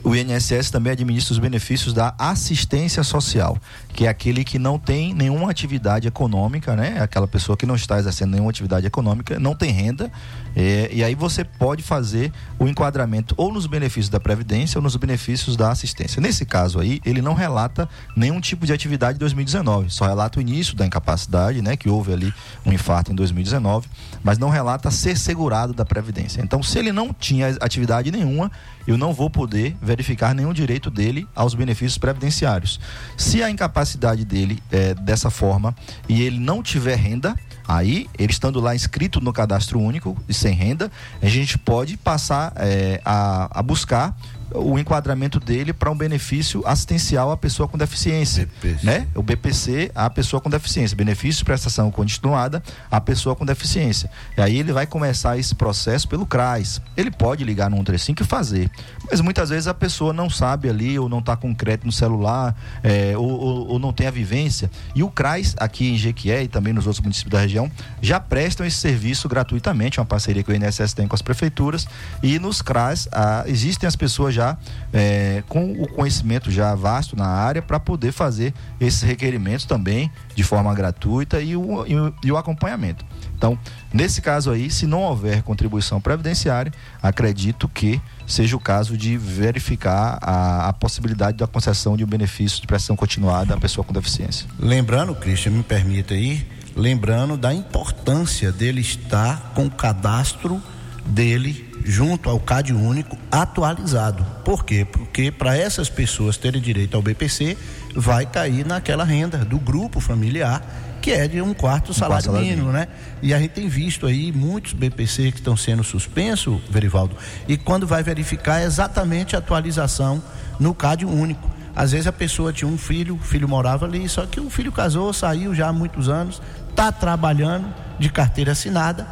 o INSS também administra os benefícios da assistência social, que é aquele que não tem nenhuma atividade econômica, né? Aquela pessoa que não está exercendo nenhuma atividade econômica, não tem renda, é, e aí você pode fazer o enquadramento ou nos benefícios da Previdência ou nos benefícios da assistência. Nesse caso aí, ele não relata nenhum tipo de atividade em 2019, só relata o início da incapacidade, né? Que houve ali um infarto em 2019, mas não relata ser segurado da Previdência. Então, se ele não tinha atividade nenhuma, eu não vou poder verificar nenhum direito dele aos benefícios previdenciários. Se a incapacidade dele é dessa forma e ele não tiver renda, Aí, ele estando lá inscrito no cadastro único e sem renda, a gente pode passar é, a, a buscar o enquadramento dele para um benefício assistencial à pessoa com deficiência, BPC. né? O BPC à pessoa com deficiência, benefício de prestação continuada à pessoa com deficiência. E aí ele vai começar esse processo pelo CRAS. Ele pode ligar no 135 e fazer, mas muitas vezes a pessoa não sabe ali ou não está com crédito no celular é, ou, ou, ou, não tem a vivência. E o CRAS aqui em Jequié e também nos outros municípios da região já prestam esse serviço gratuitamente, uma parceria que o INSS tem com as prefeituras e nos CRAS ah, existem as pessoas já é, com o conhecimento já vasto na área para poder fazer esses requerimentos também de forma gratuita e o, e o, e o acompanhamento. Então, nesse caso aí, se não houver contribuição previdenciária, acredito que seja o caso de verificar a, a, possibilidade da concessão de um benefício de prestação continuada à pessoa com deficiência. Lembrando, Cristian, me permita aí, lembrando da importância dele estar com o cadastro dele junto ao CAD único atualizado. Por quê? Porque para essas pessoas terem direito ao BPC, vai cair naquela renda do grupo familiar, que é de um quarto salário, um mínimo, né? E a gente tem visto aí muitos BPC que estão sendo suspensos, Verivaldo, e quando vai verificar é exatamente a atualização no CAD único. Às vezes a pessoa tinha um filho, o filho morava ali, só que o filho casou, saiu já há muitos anos, está trabalhando de carteira assinada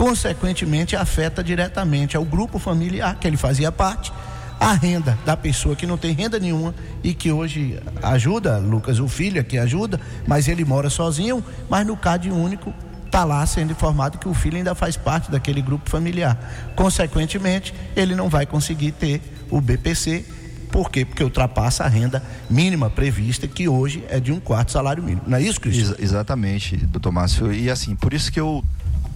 consequentemente afeta diretamente ao grupo familiar que ele fazia parte, a renda da pessoa que não tem renda nenhuma e que hoje ajuda, Lucas, o filho que ajuda, mas ele mora sozinho, mas no CAD único está lá sendo informado que o filho ainda faz parte daquele grupo familiar. Consequentemente, ele não vai conseguir ter o BPC. Por quê? Porque ultrapassa a renda mínima prevista, que hoje é de um quarto salário mínimo. Não é isso, Cristian? Ex exatamente, doutor Márcio. E assim, por isso que eu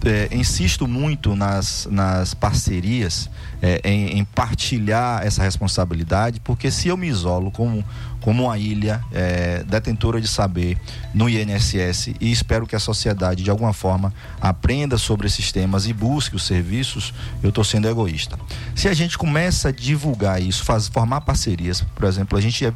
é, insisto muito nas, nas parcerias, é, em, em, partilhar essa responsabilidade, porque se eu me isolo como, como uma ilha é, detentora de saber no INSS e espero que a sociedade de alguma forma aprenda sobre esses temas e busque os serviços, eu estou sendo egoísta. Se a gente começa a divulgar isso, faz, formar parcerias, por exemplo, a gente é,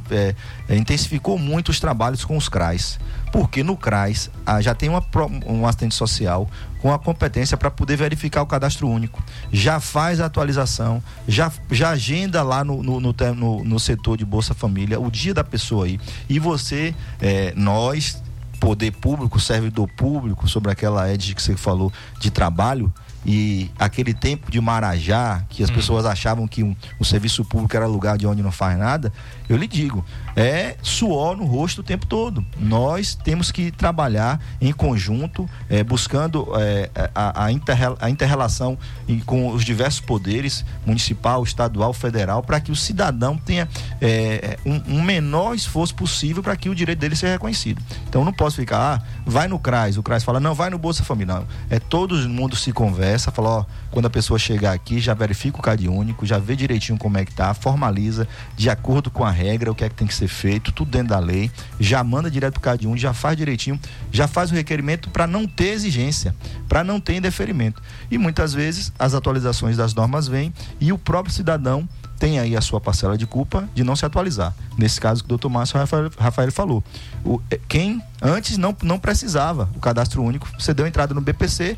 é, intensificou muito os trabalhos com os CRAs, porque no CRAS ah, já tem uma, um assistente social com a competência para poder verificar o cadastro único. Já faz a atualização, já, já agenda lá no, no, no, no setor de Bolsa Família o dia da pessoa aí. E você, é, nós, poder público, servidor público, sobre aquela edge que você falou de trabalho, e aquele tempo de Marajá, que as hum. pessoas achavam que um, o serviço público era lugar de onde não faz nada, eu lhe digo, é suor no rosto o tempo todo. Nós temos que trabalhar em conjunto, é, buscando é, a, a, interrela, a interrelação em, com os diversos poderes, municipal, estadual, federal, para que o cidadão tenha é, um, um, menor esforço possível para que o direito dele seja reconhecido. Então não posso ficar, ah, vai no CRAS, o CRAS fala, não, vai no Bolsa Família. Não, é todo mundo se conversa, fala, ó, quando a pessoa chegar aqui, já verifica o CAD único, já vê direitinho como é que tá, formaliza de acordo com a regra, o que é que tem que ser feito, tudo dentro da lei, já manda direto pro CAD único, já faz direitinho, já faz o requerimento para não ter exigência, para não ter indeferimento. E muitas vezes as atualizações das normas vêm e o próprio cidadão tem aí a sua parcela de culpa de não se atualizar. Nesse caso que o doutor Márcio Rafael, Rafael falou. O, é, quem antes não, não precisava o cadastro único, você deu entrada no BPC,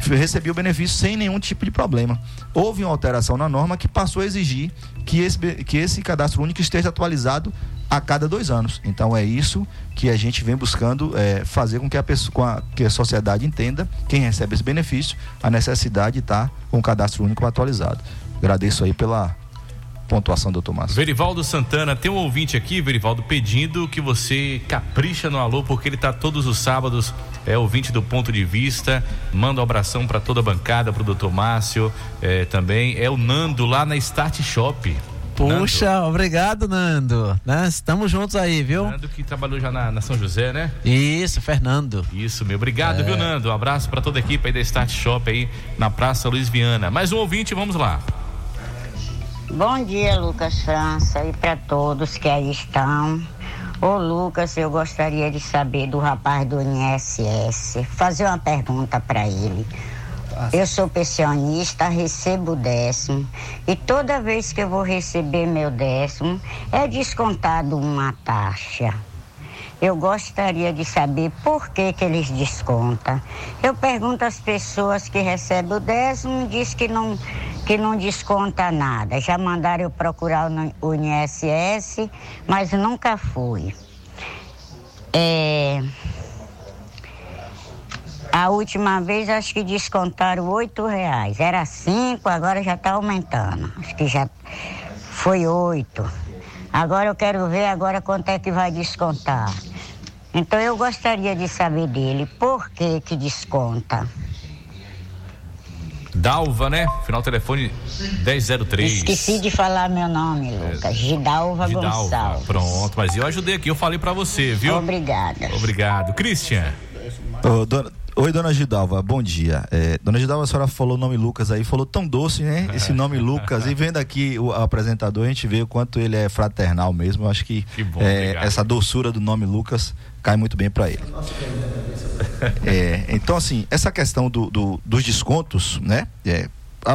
recebia o benefício sem nenhum tipo de problema. Houve uma alteração na norma que passou a exigir que esse, que esse cadastro único esteja atualizado a cada dois anos. Então é isso que a gente vem buscando é, fazer com que a, pessoa, com a, que a sociedade entenda, quem recebe esse benefício, a necessidade de estar com o cadastro único atualizado. Agradeço aí pela pontuação, doutor Márcio. Verivaldo Santana, tem um ouvinte aqui, Verivaldo, pedindo que você capricha no alô, porque ele está todos os sábados, é ouvinte do ponto de vista. Manda um abração para toda a bancada, para o doutor Márcio é, também. É o Nando lá na Start Shop. Puxa, Nando. obrigado, Nando. Né? Estamos juntos aí, viu? Nando que trabalhou já na, na São José, né? Isso, Fernando. Isso, meu. Obrigado, é. viu, Nando? Um abraço para toda a equipe aí da Start Shop aí na Praça Luiz Viana. Mais um ouvinte, vamos lá. Bom dia, Lucas França, e para todos que aí estão. Ô Lucas, eu gostaria de saber do rapaz do INSS, fazer uma pergunta para ele. Eu sou pensionista, recebo o décimo. E toda vez que eu vou receber meu décimo, é descontado uma taxa. Eu gostaria de saber por que, que eles descontam. Eu pergunto às pessoas que recebem o décimo diz que não, que não desconta nada. Já mandaram eu procurar o INSS, mas nunca fui. É, a última vez acho que descontaram oito reais. Era cinco, agora já está aumentando. Acho que já foi oito. Agora eu quero ver agora quanto é que vai descontar. Então eu gostaria de saber dele por que que desconta. Dalva, né? Final telefone 1003. Esqueci de falar meu nome, Lucas. Gidalva, Gidalva. Gonçalves. Pronto, mas eu ajudei aqui, eu falei pra você, viu? Obrigada. Obrigado. Christian. Ô, dona- Oi, dona Gidalva, bom dia. É, dona Gidalva, a senhora falou o nome Lucas aí, falou tão doce, né? *laughs* Esse nome Lucas. E vendo aqui o apresentador, a gente vê o quanto ele é fraternal mesmo. Eu acho que, bom, é, essa doçura do nome Lucas cai muito bem para ele. É, então, assim, essa questão do, do- dos descontos, né? É,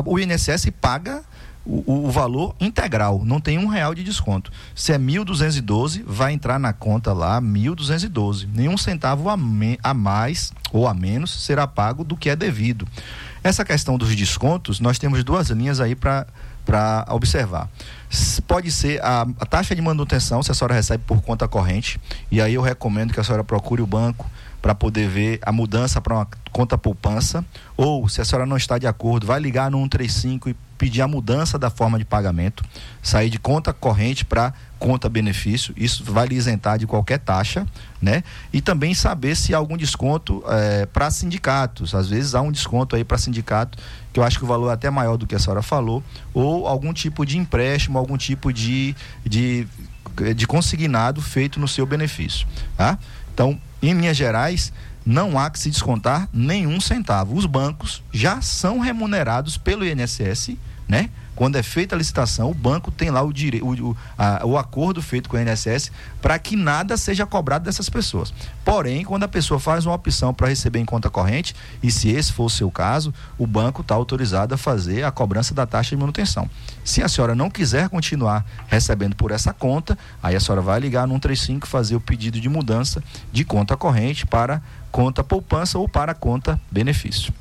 o INSS paga o, o valor integral, não tem um real de desconto. Se é 1.212, vai entrar na conta lá 1.212. Nenhum centavo a, me- a mais ou a menos será pago do que é devido. Essa questão dos descontos, nós temos duas linhas aí para para observar. Pode ser a, a taxa de manutenção, se a senhora recebe por conta corrente, e aí eu recomendo que a senhora procure o banco para poder ver a mudança para uma conta poupança, ou se a senhora não está de acordo, vai ligar no 135 e pedir a mudança da forma de pagamento, sair de conta corrente para conta benefício, isso vai lhe isentar de qualquer taxa, né? E também saber se há algum desconto para sindicatos, às vezes há um desconto aí para sindicato, que eu acho que o valor é até maior do que a senhora falou, ou algum tipo de empréstimo, algum tipo de, de, de consignado feito no seu benefício, tá? Então, em Minas Gerais, não há que se descontar nenhum centavo. Os bancos já são remunerados pelo INSS, né? Quando é feita a licitação, o banco tem lá o, dire... o, o, o acordo feito com o INSS para que nada seja cobrado dessas pessoas. Porém, quando a pessoa faz uma opção para receber em conta corrente, e se esse for o seu caso, o banco está autorizado a fazer a cobrança da taxa de manutenção. Se a senhora não quiser continuar recebendo por essa conta, aí a senhora vai ligar no 135 e fazer o pedido de mudança de conta corrente para conta poupança ou para conta benefício.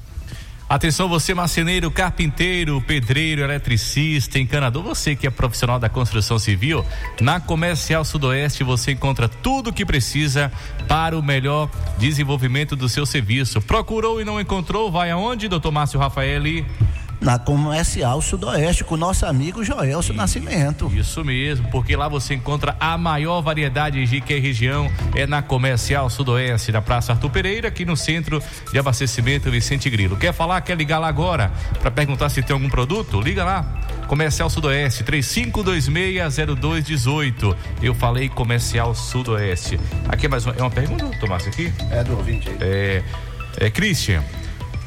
Atenção, você marceneiro, carpinteiro, pedreiro, eletricista, encanador, você que é profissional da construção civil, na Comercial Sudoeste você encontra tudo o que precisa para o melhor desenvolvimento do seu serviço. Procurou e não encontrou? Vai aonde, doutor Márcio Rafaeli? Na Comercial Sudoeste, com o nosso amigo Joelso Nascimento. Isso mesmo, porque lá você encontra a maior variedade de que região é na Comercial Sudoeste, na Praça Arthur Pereira, aqui no Centro de Abastecimento Vicente Grilo. Quer falar? Quer ligar lá agora para perguntar se tem algum produto? Liga lá. Comercial Sudoeste, 35260218. Eu falei Comercial Sudoeste. Aqui é mais uma, é uma pergunta, Tomás, aqui? É do ouvinte aí. É, é Christian,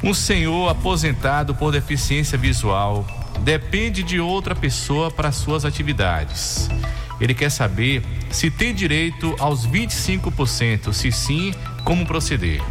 um senhor aposentado por deficiência visual depende de outra pessoa para suas atividades. Ele quer saber se tem direito aos 25%, se sim, como proceder.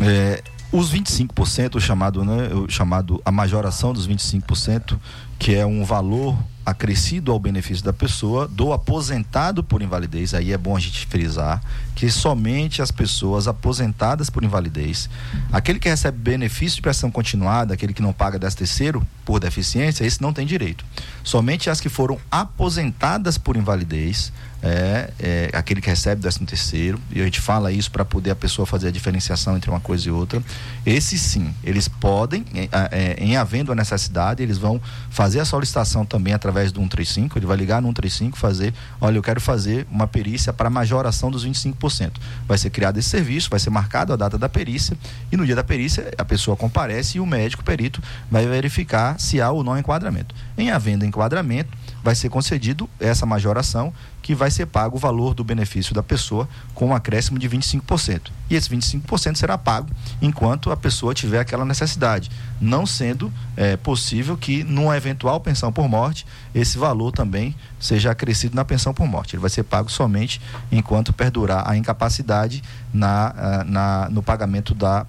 É, os 25%, o chamado, né, chamado a majoração dos 25%, que é um valor acrescido ao benefício da pessoa do aposentado por invalidez. Aí é bom a gente frisar que somente as pessoas aposentadas por invalidez, aquele que recebe benefício de prestação continuada, aquele que não paga 13 terceiro por deficiência, esse não tem direito. Somente as que foram aposentadas por invalidez, é, é aquele que recebe 13 terceiro, e a gente fala isso para poder a pessoa fazer a diferenciação entre uma coisa e outra. Esses sim, eles podem, em, é, em havendo a necessidade, eles vão fazer a solicitação também através do 135, ele vai ligar no 135 fazer, olha, eu quero fazer uma perícia para majoração dos 25%. Vai ser criado esse serviço, vai ser marcado a data da perícia e no dia da perícia a pessoa comparece e o médico perito vai verificar se há ou não enquadramento. Em havendo enquadramento, vai ser concedido essa majoração que vai ser pago o valor do benefício da pessoa com um acréscimo de 25%. E esse 25% será pago enquanto a pessoa tiver aquela necessidade, não sendo eh, possível que numa eventual pensão por morte esse valor também seja acrescido na pensão por morte. Ele vai ser pago somente enquanto perdurar a incapacidade na, ah, na no pagamento da,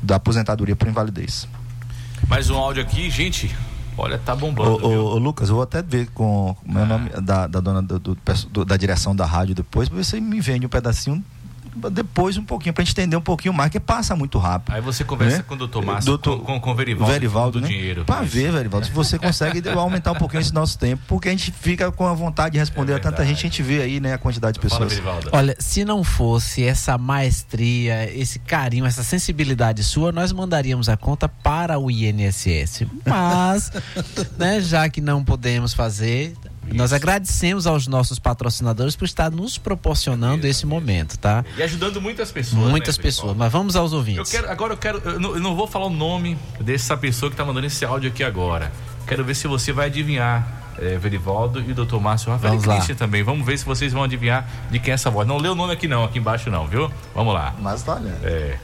da aposentadoria por invalidez. Mais um áudio aqui, gente. Olha, tá bombando. Ô, ô, Lucas, eu vou até ver com o meu nome da, da dona do, do- do- da direção da rádio depois, pra ver se me vende um pedacinho depois um pouquinho, pra gente entender um pouquinho mais, que passa muito rápido. Aí você conversa Né? com o doutor Márcio, Doutor- com, com, o Verivaldo, Verivaldo, do né? dinheiro. Pra ver, Verivaldo, se você consegue *laughs* aumentar um pouquinho esse nosso tempo, porque a gente fica com a vontade de responder a tanta gente, a gente vê aí, né, a quantidade de Fala, pessoas. Verivaldo. Olha, se não fosse essa maestria, esse carinho, essa sensibilidade sua, nós mandaríamos a conta para o INSS. Mas, *laughs* né, já que não podemos fazer, nós agradecemos aos nossos patrocinadores por estar nos proporcionando esse momento, tá? E ajudando muitas pessoas. Muitas né, pessoas, mas vamos aos Eu ouvintes. quero, agora eu quero, eu não, eu não vou falar o nome dessa pessoa que tá mandando esse áudio aqui agora. Quero ver se você vai adivinhar, é, Verivaldo e o Dr. Márcio Rafael Vamos lá. Também. Vamos ver se vocês vão adivinhar de quem é essa voz. Não lê o nome aqui não, aqui embaixo não, viu? Vamos lá. Mas tá olhando. É.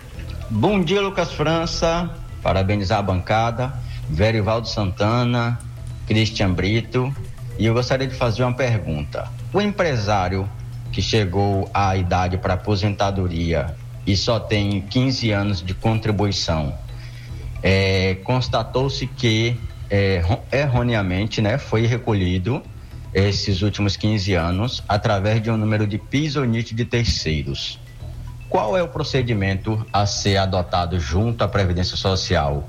Bom dia, Lucas França. Parabenizar a bancada. Verivaldo Santana, Christian Brito. E eu gostaria de fazer uma pergunta. O empresário que chegou à idade para aposentadoria e só tem 15 anos de contribuição, é, constatou-se que é, ro- erroneamente né, foi recolhido esses últimos 15 anos através de um número de PIS/NIT de terceiros. Qual é o procedimento a ser adotado junto à Previdência Social?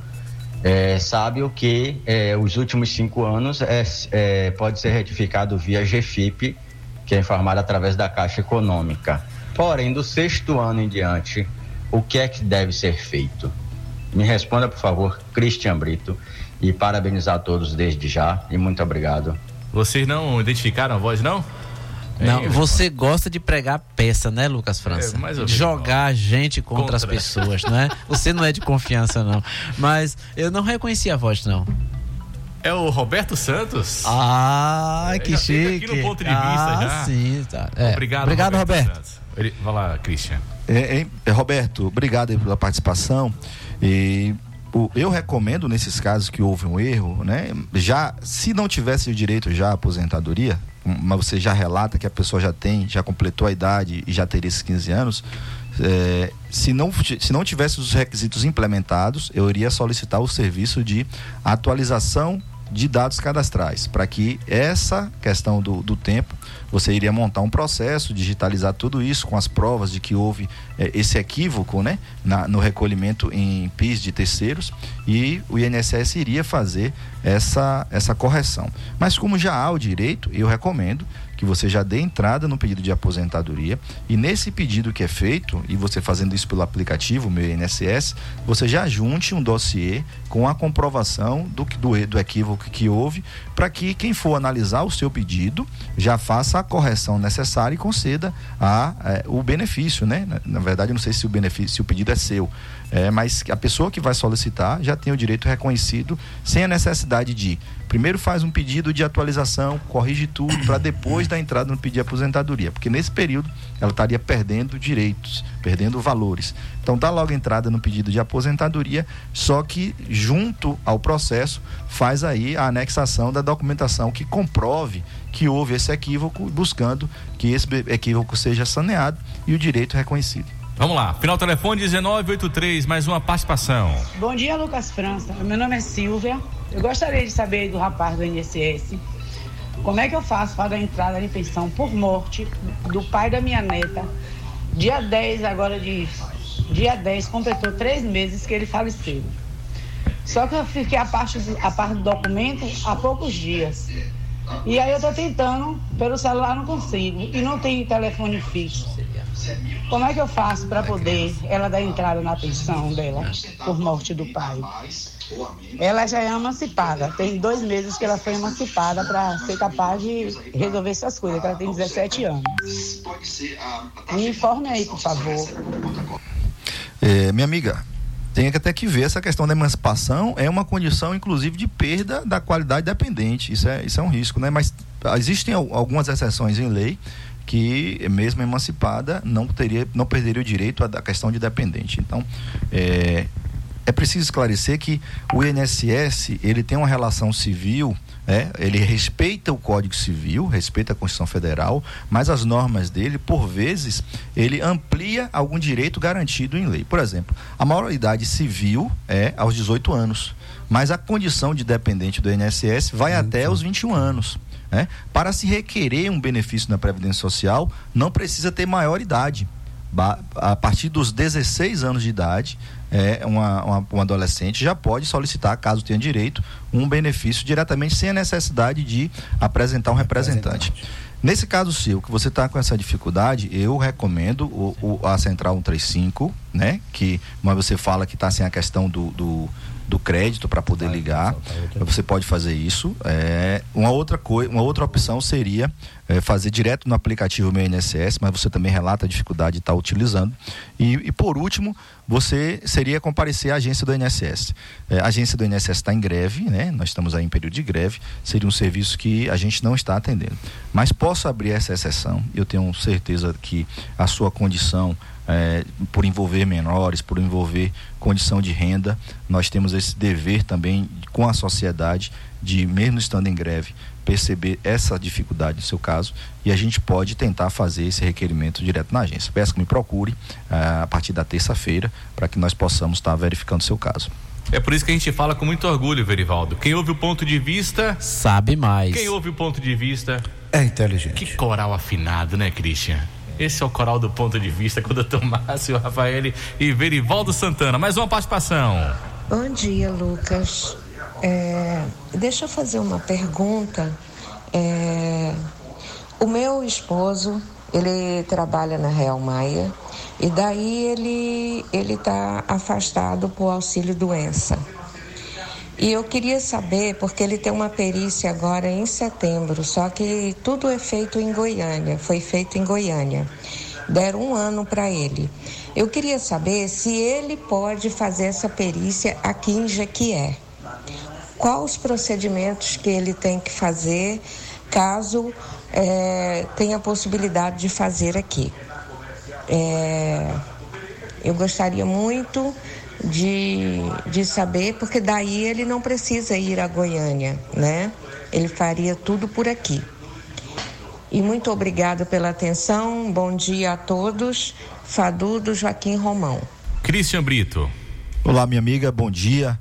É, sabe o que é, os últimos cinco anos é, é, pode ser retificado via GFIP, que é informado através da Caixa Econômica. Porém, do sexto ano em diante, o que é que deve ser feito? Me responda, por favor, Cristian Brito, e parabenizar a todos desde já, e muito obrigado. Vocês não identificaram a voz, não? Não, É, você gosta de pregar peça, né, Lucas França? É, jogar a gente contra, Contra. as pessoas, não é? Você não é de confiança, não. Mas eu não reconheci a voz, não. É o Roberto Santos? Ah, É, que chique. aqui no ponto de vista ah, já. sim, tá. É. Obrigado, Obrigado, Roberto. Ele- Vai lá, Christian. É, é, é, Roberto, obrigado aí pela participação. E o- eu recomendo nesses casos que houve um erro, né? Já, se não tivesse o direito já à aposentadoria, mas você já relata que a pessoa já tem, já completou a idade e já teria esses 15 anos, é, se, não, se não tivesse os requisitos implementados, eu iria solicitar o serviço de atualização de dados cadastrais, para que essa questão do, do tempo, você iria montar um processo, digitalizar tudo isso com as provas de que houve eh, esse equívoco né, na- no recolhimento em PIS de terceiros e o INSS iria fazer essa, essa correção. Mas como já há o direito, eu recomendo que você já dê entrada no pedido de aposentadoria e nesse pedido que é feito, e você fazendo isso pelo aplicativo, meu INSS, você já junte um dossiê com a comprovação do, do, do equívoco que houve, para que quem for analisar o seu pedido já faça a correção necessária e conceda a, eh, o benefício, né? Na, verdade, eu não sei se o benefício, se o pedido é seu, eh, mas a pessoa que vai solicitar já tem o direito reconhecido sem a necessidade de primeiro faz um pedido de atualização, corrige tudo para depois da entrada no pedido de aposentadoria, porque nesse período ela estaria perdendo direitos, perdendo valores. Então dá logo entrada no pedido de aposentadoria, só que junto ao processo faz aí a anexação da documentação que comprove que houve esse equívoco, buscando que esse equívoco seja saneado e o direito reconhecido. Vamos lá. Final telefone 1983, mais uma participação. Bom dia, Lucas França. Meu nome é Silvia. Eu gostaria de saber do rapaz do INSS como é que eu faço para dar entrada em pensão por morte do pai da minha neta. Dia 10, agora de. Dia 10, completou três meses que ele faleceu. Só que eu fiquei a parte, a parte do documento há poucos dias. E aí eu tô tentando, pelo celular não consigo. E não tem telefone fixo. Como é que eu faço para poder ela dar entrada na pensão dela por morte do pai? Ela já é emancipada. Tem dois meses que ela foi emancipada para ser capaz de resolver essas coisas, ela tem 17 anos. Me informe aí, por favor. É, minha amiga, tem até que ver essa questão da emancipação é uma condição, inclusive, de perda da qualidade dependente. Isso é, isso é um risco, né? Mas existem al- algumas exceções em lei que, mesmo emancipada, não teria, não perderia o direito à questão de dependente. Então, é, é preciso esclarecer que o INSS ele tem uma relação civil é, ele respeita o Código Civil, respeita a Constituição Federal, mas as normas dele, por vezes, ele amplia algum direito garantido em lei. Por exemplo, a maioridade civil é aos 18 anos, mas a condição de dependente do INSS vai até os 21 anos. Né? Para se requerer um benefício na Previdência Social, não precisa ter maioridade. A partir dos 16 anos de idade, é, uma, uma, um adolescente já pode solicitar, caso tenha direito, um benefício diretamente sem a necessidade de apresentar um representante. Nesse caso seu, que você está com essa dificuldade, eu recomendo o, o, a Central 135, né? Que mas você fala que está sem a questão do, do, do crédito para poder ligar. Você pode fazer isso. É, uma outra coisa, uma outra opção seria é, fazer direto no aplicativo Meu INSS, mas você também relata a dificuldade de estar tá utilizando. E, e, por último, você seria comparecer à agência do INSS. É, a agência do INSS está em greve, né? Nós estamos aí em período de greve. Seria um serviço que a gente não está atendendo. Mas posso abrir essa exceção. Eu tenho certeza que a sua condição é, por envolver menores, por envolver condição de renda, nós temos esse dever também com a sociedade de, mesmo estando em greve, perceber essa dificuldade no seu caso e a gente pode tentar fazer esse requerimento direto na agência. Peço que me procure uh, a partir da terça-feira para que nós possamos estar verificando o seu caso. É por isso que a gente fala com muito orgulho, Verivaldo. Quem ouve o ponto de vista. Sabe mais. Quem ouve o ponto de vista. É inteligente. Que coral afinado, né, Christian? Esse é o coral do ponto de vista com o doutor Márcio, Rafael e Verivaldo Santana. Mais uma participação. Bom dia, Lucas. É, deixa eu fazer uma pergunta. É, o meu esposo, ele trabalha na Real Maia e daí ele ele está afastado por auxílio doença. E eu queria saber, porque ele tem uma perícia agora em setembro, só que tudo é feito em Goiânia, foi feito em Goiânia. Deram um ano para ele. Eu queria saber se ele pode fazer essa perícia aqui em Jequié quais os procedimentos que ele tem que fazer caso é, tenha possibilidade de fazer aqui. É, eu gostaria muito de, de saber, porque daí ele não precisa ir a Goiânia, né? Ele faria tudo por aqui. E muito obrigada pela atenção. Bom dia a todos. Fadu do Joaquim Romão. Cristian Brito. Olá, minha amiga, bom dia.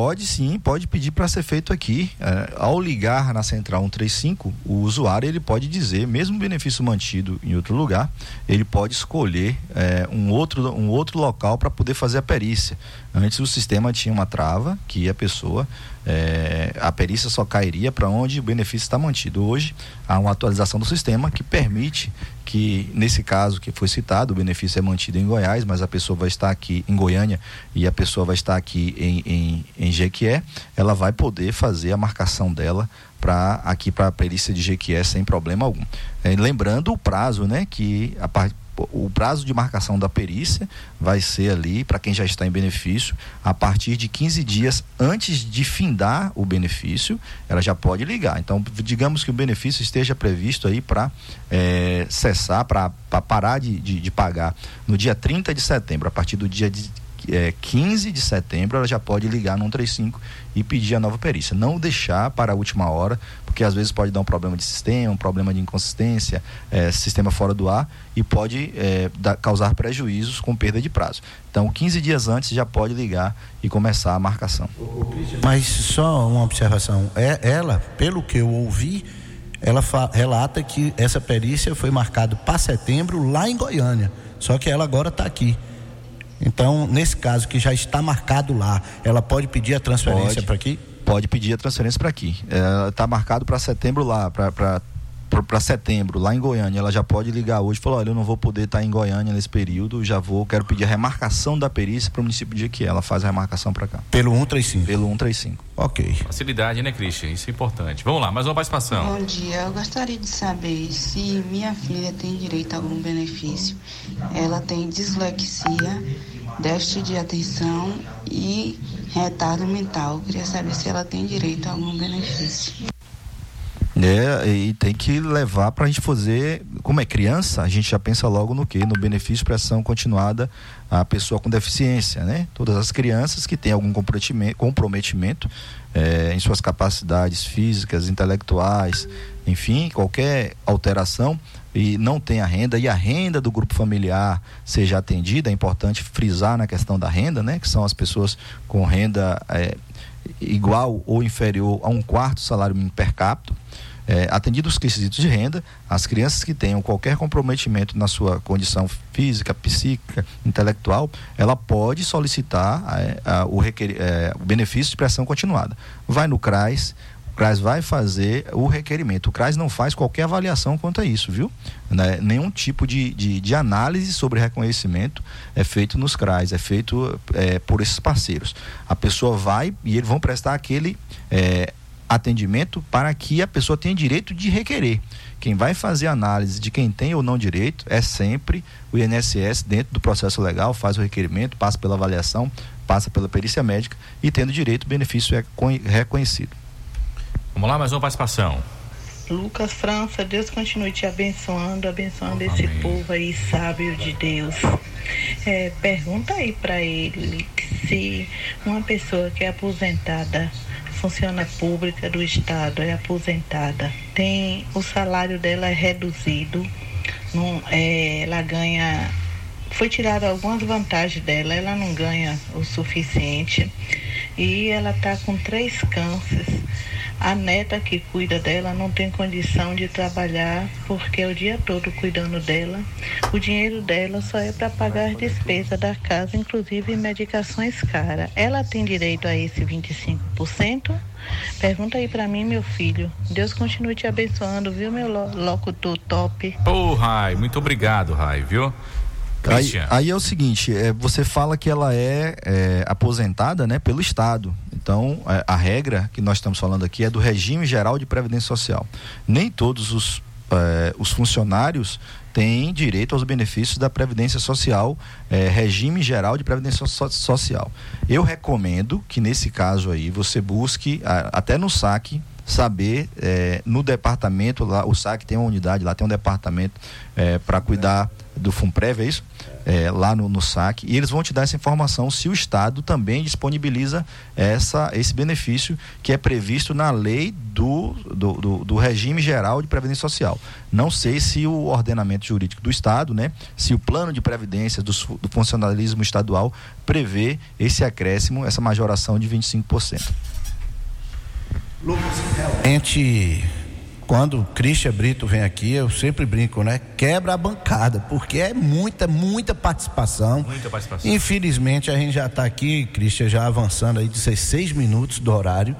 Pode sim, pode pedir para ser feito aqui. É, ao ligar na central 135, o usuário ele pode dizer, mesmo o benefício mantido em outro lugar, ele pode escolher é, um, outro, um outro local para poder fazer a perícia. Antes o sistema tinha uma trava que a pessoa é, a perícia só cairia para onde o benefício está mantido. Hoje há uma atualização do sistema que permite que, nesse caso que foi citado, o benefício é mantido em Goiás, mas a pessoa vai estar aqui em Goiânia e a pessoa vai estar aqui em, em, em Jequié, ela vai poder fazer a marcação dela para aqui para a perícia de Jequié sem problema algum. É, lembrando o prazo, né, que a parte o prazo de marcação da perícia vai ser ali, para quem já está em benefício, a partir de 15 dias antes de findar o benefício, ela já pode ligar. Então, digamos que o benefício esteja previsto aí para é, cessar, para parar de, de, de pagar no dia 30 de setembro, a partir do dia de é, 15 de setembro, ela já pode ligar no 135 e pedir a nova perícia. Não deixar para a última hora, porque às vezes pode dar um problema de sistema, um problema de inconsistência, é, sistema fora do ar e pode é, dar, causar prejuízos com perda de prazo. Então, 15 dias antes já pode ligar e começar a marcação. Mas só uma observação: é, ela, pelo que eu ouvi, ela relata que essa perícia foi marcada para setembro lá em Goiânia. Só que ela agora está aqui. Então, nesse caso que já está marcado lá, ela pode pedir a transferência para aqui? Pode pedir a transferência para aqui. Está é, marcado para setembro lá, para para setembro, lá em Goiânia, ela já pode ligar hoje e falar: olha, eu não vou poder estar tá em Goiânia nesse período, já vou, quero pedir a remarcação da perícia para o município de que ela faz a remarcação para cá. Pelo 135? Pelo 135. Ok. Facilidade, né, Christian? Isso é importante. Vamos lá, mais uma participação. Bom dia, eu gostaria de saber se minha filha tem direito a algum benefício. Ela tem dislexia, déficit de atenção e retardo mental. Eu queria saber se ela tem direito a algum benefício. É, e tem que levar para a gente fazer, como é criança, a gente já pensa logo no que? No benefício de prestação continuada à pessoa com deficiência, né? Todas as crianças que têm algum comprometimento, comprometimento é, em suas capacidades físicas, intelectuais, enfim, qualquer alteração e não tem a renda e a renda do grupo familiar seja atendida, é importante frisar na questão da renda, né? Que são as pessoas com renda é, igual ou inferior a um quarto salário mínimo per capita é, atendidos os requisitos de renda, as crianças que tenham qualquer comprometimento na sua condição física, psíquica, intelectual, ela pode solicitar é, a, o, requer, é, o benefício de prestação continuada. Vai no CRAS, o CRAS vai fazer o requerimento. O CRAS não faz qualquer avaliação quanto a isso, viu? Né? Nenhum tipo de, de, de, análise sobre reconhecimento é feito nos CRAS, é feito é, por esses parceiros. A pessoa vai e eles vão prestar aquele é, atendimento para que a pessoa tenha direito de requerer. Quem vai fazer análise de quem tem ou não direito é sempre o INSS dentro do processo legal, faz o requerimento, passa pela avaliação, passa pela perícia médica e tendo direito o benefício é reconhecido. Vamos lá, mais uma participação. Lucas França, Deus continue te abençoando, abençoando Amém. esse povo aí sábio de Deus. É, pergunta aí para ele se uma pessoa que é aposentada funciona pública do Estado, é aposentada, tem o salário dela é reduzido, não, é, ela ganha. Foi tirada algumas vantagens dela, ela não ganha o suficiente e ela está com três cânceres a neta que cuida dela não tem condição de trabalhar porque é o dia todo cuidando dela. O dinheiro dela só é para pagar as despesas da casa, inclusive medicações caras. Ela tem direito a esse 25%? Pergunta aí para mim, meu filho. Deus continue te abençoando, viu, meu locutor top? Ô, oh, Rai, muito obrigado, Rai, viu? Aí, aí, é o seguinte, é, você fala que ela é, é aposentada né, pelo Estado. Então, a, é, a, regra que nós estamos falando aqui é do regime geral de previdência social. Nem todos os, é, os funcionários têm direito aos benefícios da previdência social, é, regime geral de previdência so, social. Eu recomendo que nesse caso aí você busque a, até no saque saber é, no departamento lá o SAC tem uma unidade lá tem um departamento é, para cuidar do FUNPREV, é isso? É, lá no, no SAC, e eles vão te dar essa informação se o Estado também disponibiliza essa, esse benefício que é previsto na lei do, do, do, do regime geral de previdência social. Não sei se o ordenamento jurídico do Estado, né, se o plano de previdência do, do funcionalismo estadual prevê esse acréscimo, essa majoração de 25%. Lucas, realmente quando o Christian Brito vem aqui, eu sempre brinco, né? Quebra a bancada, porque é muita, muita participação. Muita participação. Infelizmente, a gente já está aqui, Christian, já avançando aí 16 minutos do horário.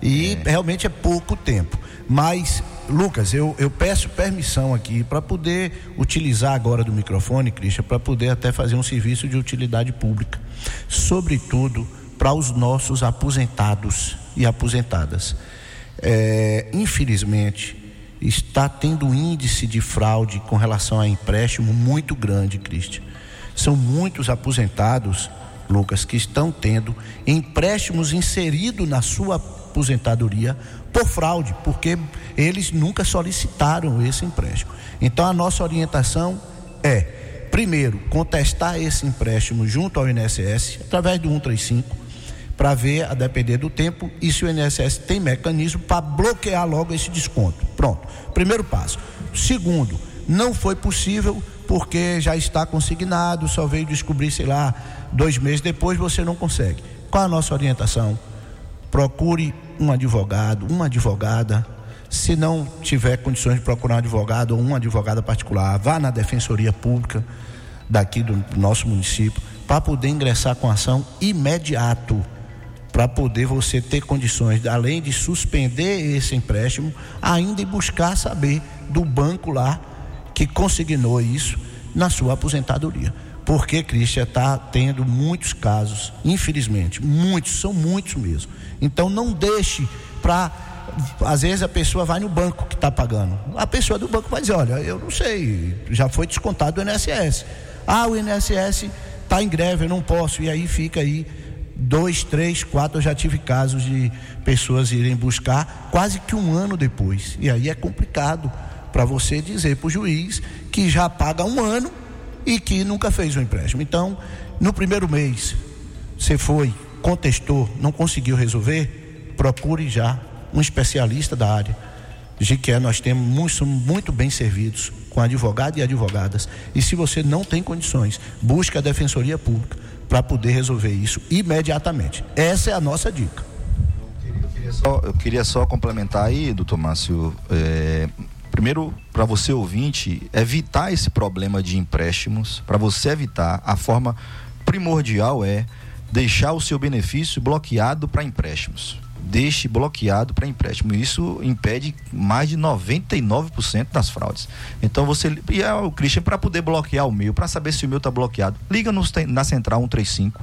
E é. realmente é pouco tempo. Mas, Lucas, eu, eu peço permissão aqui para poder utilizar agora do microfone, Christian, para poder até fazer um serviço de utilidade pública. Sobretudo para os nossos aposentados e aposentadas é, infelizmente, está tendo um índice de fraude com relação a empréstimo muito grande, Cristian. São muitos aposentados, Lucas, que estão tendo empréstimos inseridos na sua aposentadoria por fraude, porque eles nunca solicitaram esse empréstimo. Então a nossa orientação é, primeiro, contestar esse empréstimo junto ao INSS através do 135 para ver, a depender do tempo, e se o INSS tem mecanismo para bloquear logo esse desconto. Pronto, primeiro passo. Segundo, não foi possível porque já está consignado, só veio descobrir, sei lá, dois meses depois você não consegue. Qual a nossa orientação? Procure um advogado, uma advogada. Se não tiver condições de procurar um advogado ou uma advogada particular, vá na Defensoria Pública daqui do nosso município para poder ingressar com ação imediato para poder você ter condições, além de suspender esse empréstimo, ainda buscar saber do banco lá que consignou isso na sua aposentadoria. Porque, Cristian, está tendo muitos casos, infelizmente, muitos, são muitos mesmo. Então não deixe para. Às vezes a pessoa vai no banco que está pagando. A pessoa do banco vai dizer, olha, eu não sei, já foi descontado o INSS. Ah, o INSS está em greve, eu não posso. E aí fica aí dois, três, quatro, eu já tive casos de pessoas irem buscar quase que um ano depois. E aí é complicado para você dizer para o juiz que já paga um ano e que nunca fez o empréstimo. Então, no primeiro mês, você foi, contestou, não conseguiu resolver, procure já um especialista da área. De que nós temos muito, muito bem servidos com advogado e advogadas. E se você não tem condições, busque a Defensoria Pública para poder resolver isso imediatamente. Essa é a nossa dica. Eu queria só complementar aí, doutor Márcio. é, primeiro, para você ouvinte, evitar esse problema de empréstimos, para você evitar, a forma primordial é deixar o seu benefício bloqueado para empréstimos. Deixe bloqueado para empréstimo. Isso impede mais de 99% das fraudes. Então você. E é o Christian, para poder bloquear o meu, para saber se o meu está bloqueado, liga no, na central 135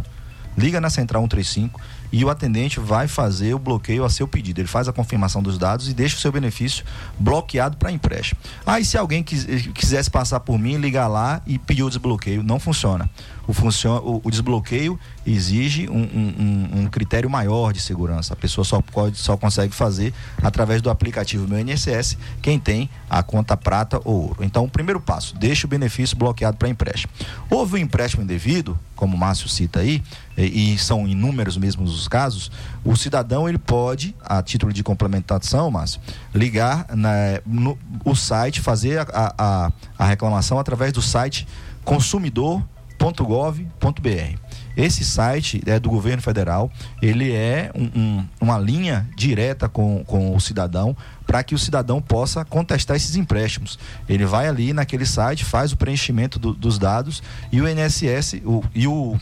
liga na central 135 e o atendente vai fazer o bloqueio a seu pedido. Ele faz a confirmação dos dados e deixa o seu benefício bloqueado para empréstimo. Aí, se alguém quis- quisesse passar por mim, ligar lá e pedir o desbloqueio, não funciona. O, o, desbloqueio exige um, um- um- um critério maior de segurança. A pessoa só, pode, só consegue fazer através do aplicativo Meu INSS, quem tem a conta prata ou ouro. Então, o primeiro passo, deixa o benefício bloqueado para empréstimo. Houve um empréstimo indevido, como o Márcio cita aí, e, são inúmeros mesmo os casos, o cidadão ele pode, a título de complementação, Márcio, ligar na, no, o site, fazer a, a, a- reclamação através do site consumidor.gov.br. Esse site é do governo federal, ele é um- um- uma linha direta com, com o cidadão para que o cidadão possa contestar esses empréstimos. Ele vai ali naquele site, faz o preenchimento do- dos dados e o INSS o, e o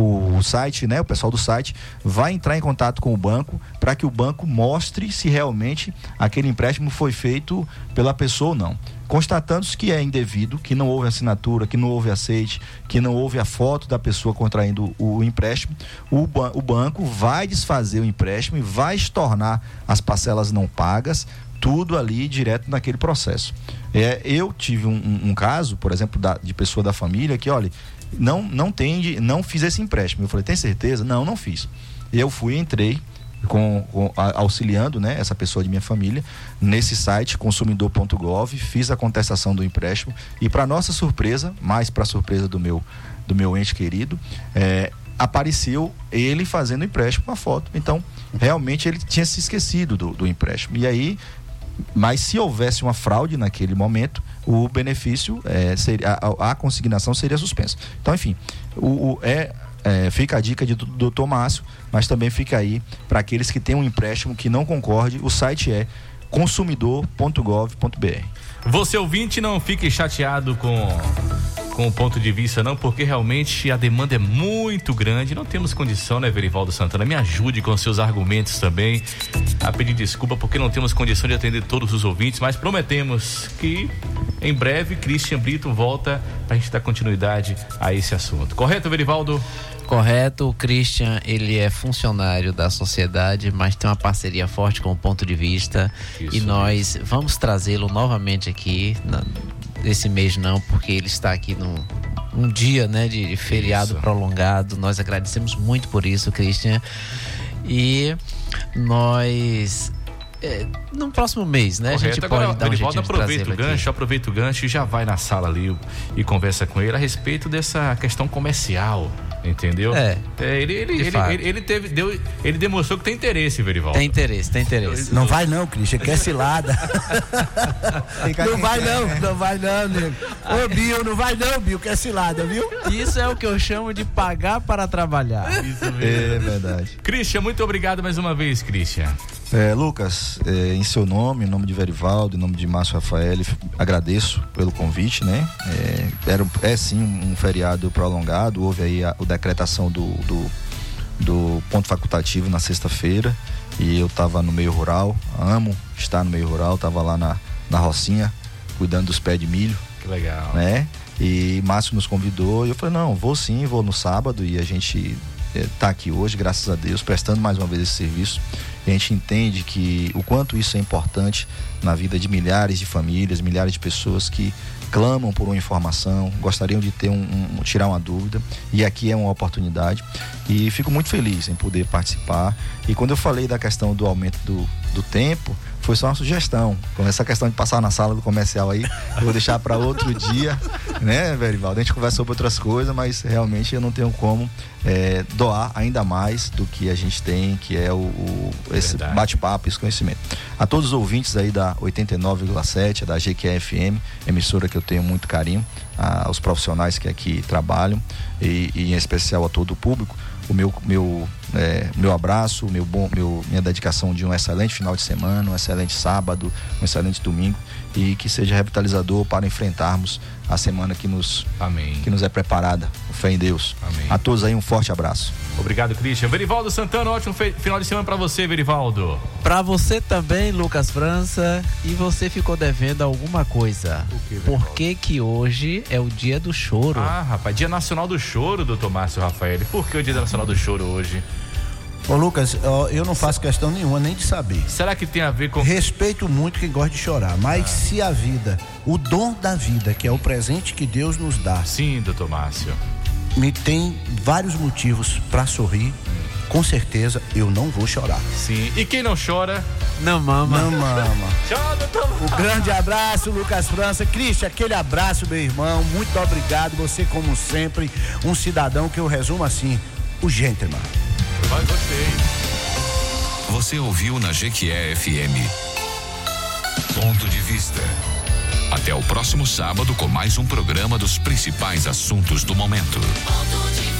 o site, né, o pessoal do site vai entrar em contato com o banco para que o banco mostre se realmente aquele empréstimo foi feito pela pessoa ou não. Constatando-se que é indevido, que não houve assinatura, que não houve aceite, que não houve a foto da pessoa contraindo o empréstimo, o, o banco vai desfazer o empréstimo e vai estornar as parcelas não pagas, tudo ali direto naquele processo. É, eu tive um, um- caso, por exemplo, da- de pessoa da família que, olha, não não tem, não fiz esse empréstimo. Eu falei, tem certeza? Não, não fiz. Eu fui, entrei com, com- auxiliando, né, essa pessoa de minha família nesse site consumidor.gov, fiz a contestação do empréstimo e para nossa surpresa, mais para surpresa do meu do meu ente querido, é, apareceu ele fazendo empréstimo com a foto. Então, realmente ele tinha se esquecido do, do empréstimo. E aí mas se houvesse uma fraude naquele momento, o benefício é, seria, a, a consignação seria suspensa. Então, enfim, o, o- é, é, fica a dica de do doutor Márcio, mas também fica aí para aqueles que têm um empréstimo que não concorde, o site é consumidor.gov.br. Você ouvinte, não fique chateado com, com o ponto de vista, não, porque realmente a demanda é muito grande. Não temos condição, né, Verivaldo Santana? Me ajude com seus argumentos também. A pedir desculpa porque não temos condição de atender todos os ouvintes, mas prometemos que em breve Christian Brito volta pra gente dar continuidade a esse assunto. Correto, Verivaldo? Correto, o Christian, ele é funcionário da sociedade, mas tem uma parceria forte com o ponto de vista. e nós vamos trazê-lo novamente aqui, na- esse mês não, porque ele está aqui num um dia né, de, de feriado prolongado. Nós agradecemos muito por isso, Christian. E nós. É, no próximo mês, né? A gente Correto. pode Agora, dar um jeitinho de aproveita o trazê-lo aqui. gancho, aproveita o gancho e já vai na sala ali e conversa com ele a respeito dessa questão comercial, entendeu? É, ele, ele, de ele, fato. ele, ele teve, deu, ele demonstrou que tem interesse, Verivaldo. Tem interesse, tem interesse. Não vai não, Christian, quer cilada. *laughs* não vai não, não vai não, nego. Ô, Bill, não vai não, Bill, quer cilada, viu? Isso é o que eu chamo de pagar para trabalhar. Isso É verdade. Christian, muito obrigado mais uma vez, Christian. É, Lucas, é, em seu nome, em nome de Verivaldo, em nome de Márcio Rafael, agradeço pelo convite, né? É, era, é sim um feriado prolongado, houve aí a, a decretação do, do, do ponto facultativo na sexta-feira e eu estava no meio rural, amo estar no meio rural, estava lá na, na Rocinha, cuidando dos pés de milho, Que legal. né? E Márcio nos convidou e eu falei, não, vou sim, vou no sábado e a gente está aqui hoje, graças a Deus, prestando mais uma vez esse serviço. E a gente entende que o quanto isso é importante na vida de milhares de famílias, milhares de pessoas que clamam por uma informação, gostariam de ter um, um, tirar uma dúvida e aqui é uma oportunidade. E fico muito feliz em poder participar. E quando eu falei da questão do aumento do, do tempo foi só uma sugestão. Com essa questão de passar na sala do comercial aí, eu vou deixar para outro *laughs* dia, né, Verivaldo? A gente conversa sobre outras coisas, mas realmente eu não tenho como é, doar ainda mais do que a gente tem, que é o, o esse bate-papo, esse conhecimento. A todos os ouvintes aí da 89,7, da GQFM, emissora que eu tenho muito carinho, aos profissionais que aqui trabalham e, e em especial a todo o público o meu, meu, é, meu abraço, meu bom, meu, minha dedicação de um excelente final de semana, um excelente sábado, um excelente domingo e que seja revitalizador para enfrentarmos a semana que nos, Amém. Que nos é preparada. Fé em Deus. Amém. A todos aí um forte abraço. Obrigado, Christian. Verivaldo Santana, ótimo final de semana para você, Verivaldo. Para você também, Lucas França. E você ficou devendo alguma coisa. Que, Por que que hoje é o dia do choro? Ah, rapaz, dia nacional do choro, doutor Márcio Rafael. Por que o dia nacional do choro hoje? Ô Lucas, eu não faço questão nenhuma nem de saber. Será que tem a ver com. Respeito muito quem gosta de chorar, mas ah. se a vida, o dom da vida, que é o presente que Deus nos dá. Sim, doutor Márcio. Me tem vários motivos para sorrir. Com certeza eu não vou chorar. Sim. E quem não chora? Não mama. Não mama. *laughs* Tchau, doutor. Um grande abraço, Lucas França. Cristian, aquele abraço, meu irmão. Muito obrigado. Você, como sempre, um cidadão que eu resumo assim: o gentleman. Mas gostei. Você ouviu na Jequié FM. Ponto de vista. Até o próximo sábado com mais um programa dos principais assuntos do momento. Ponto de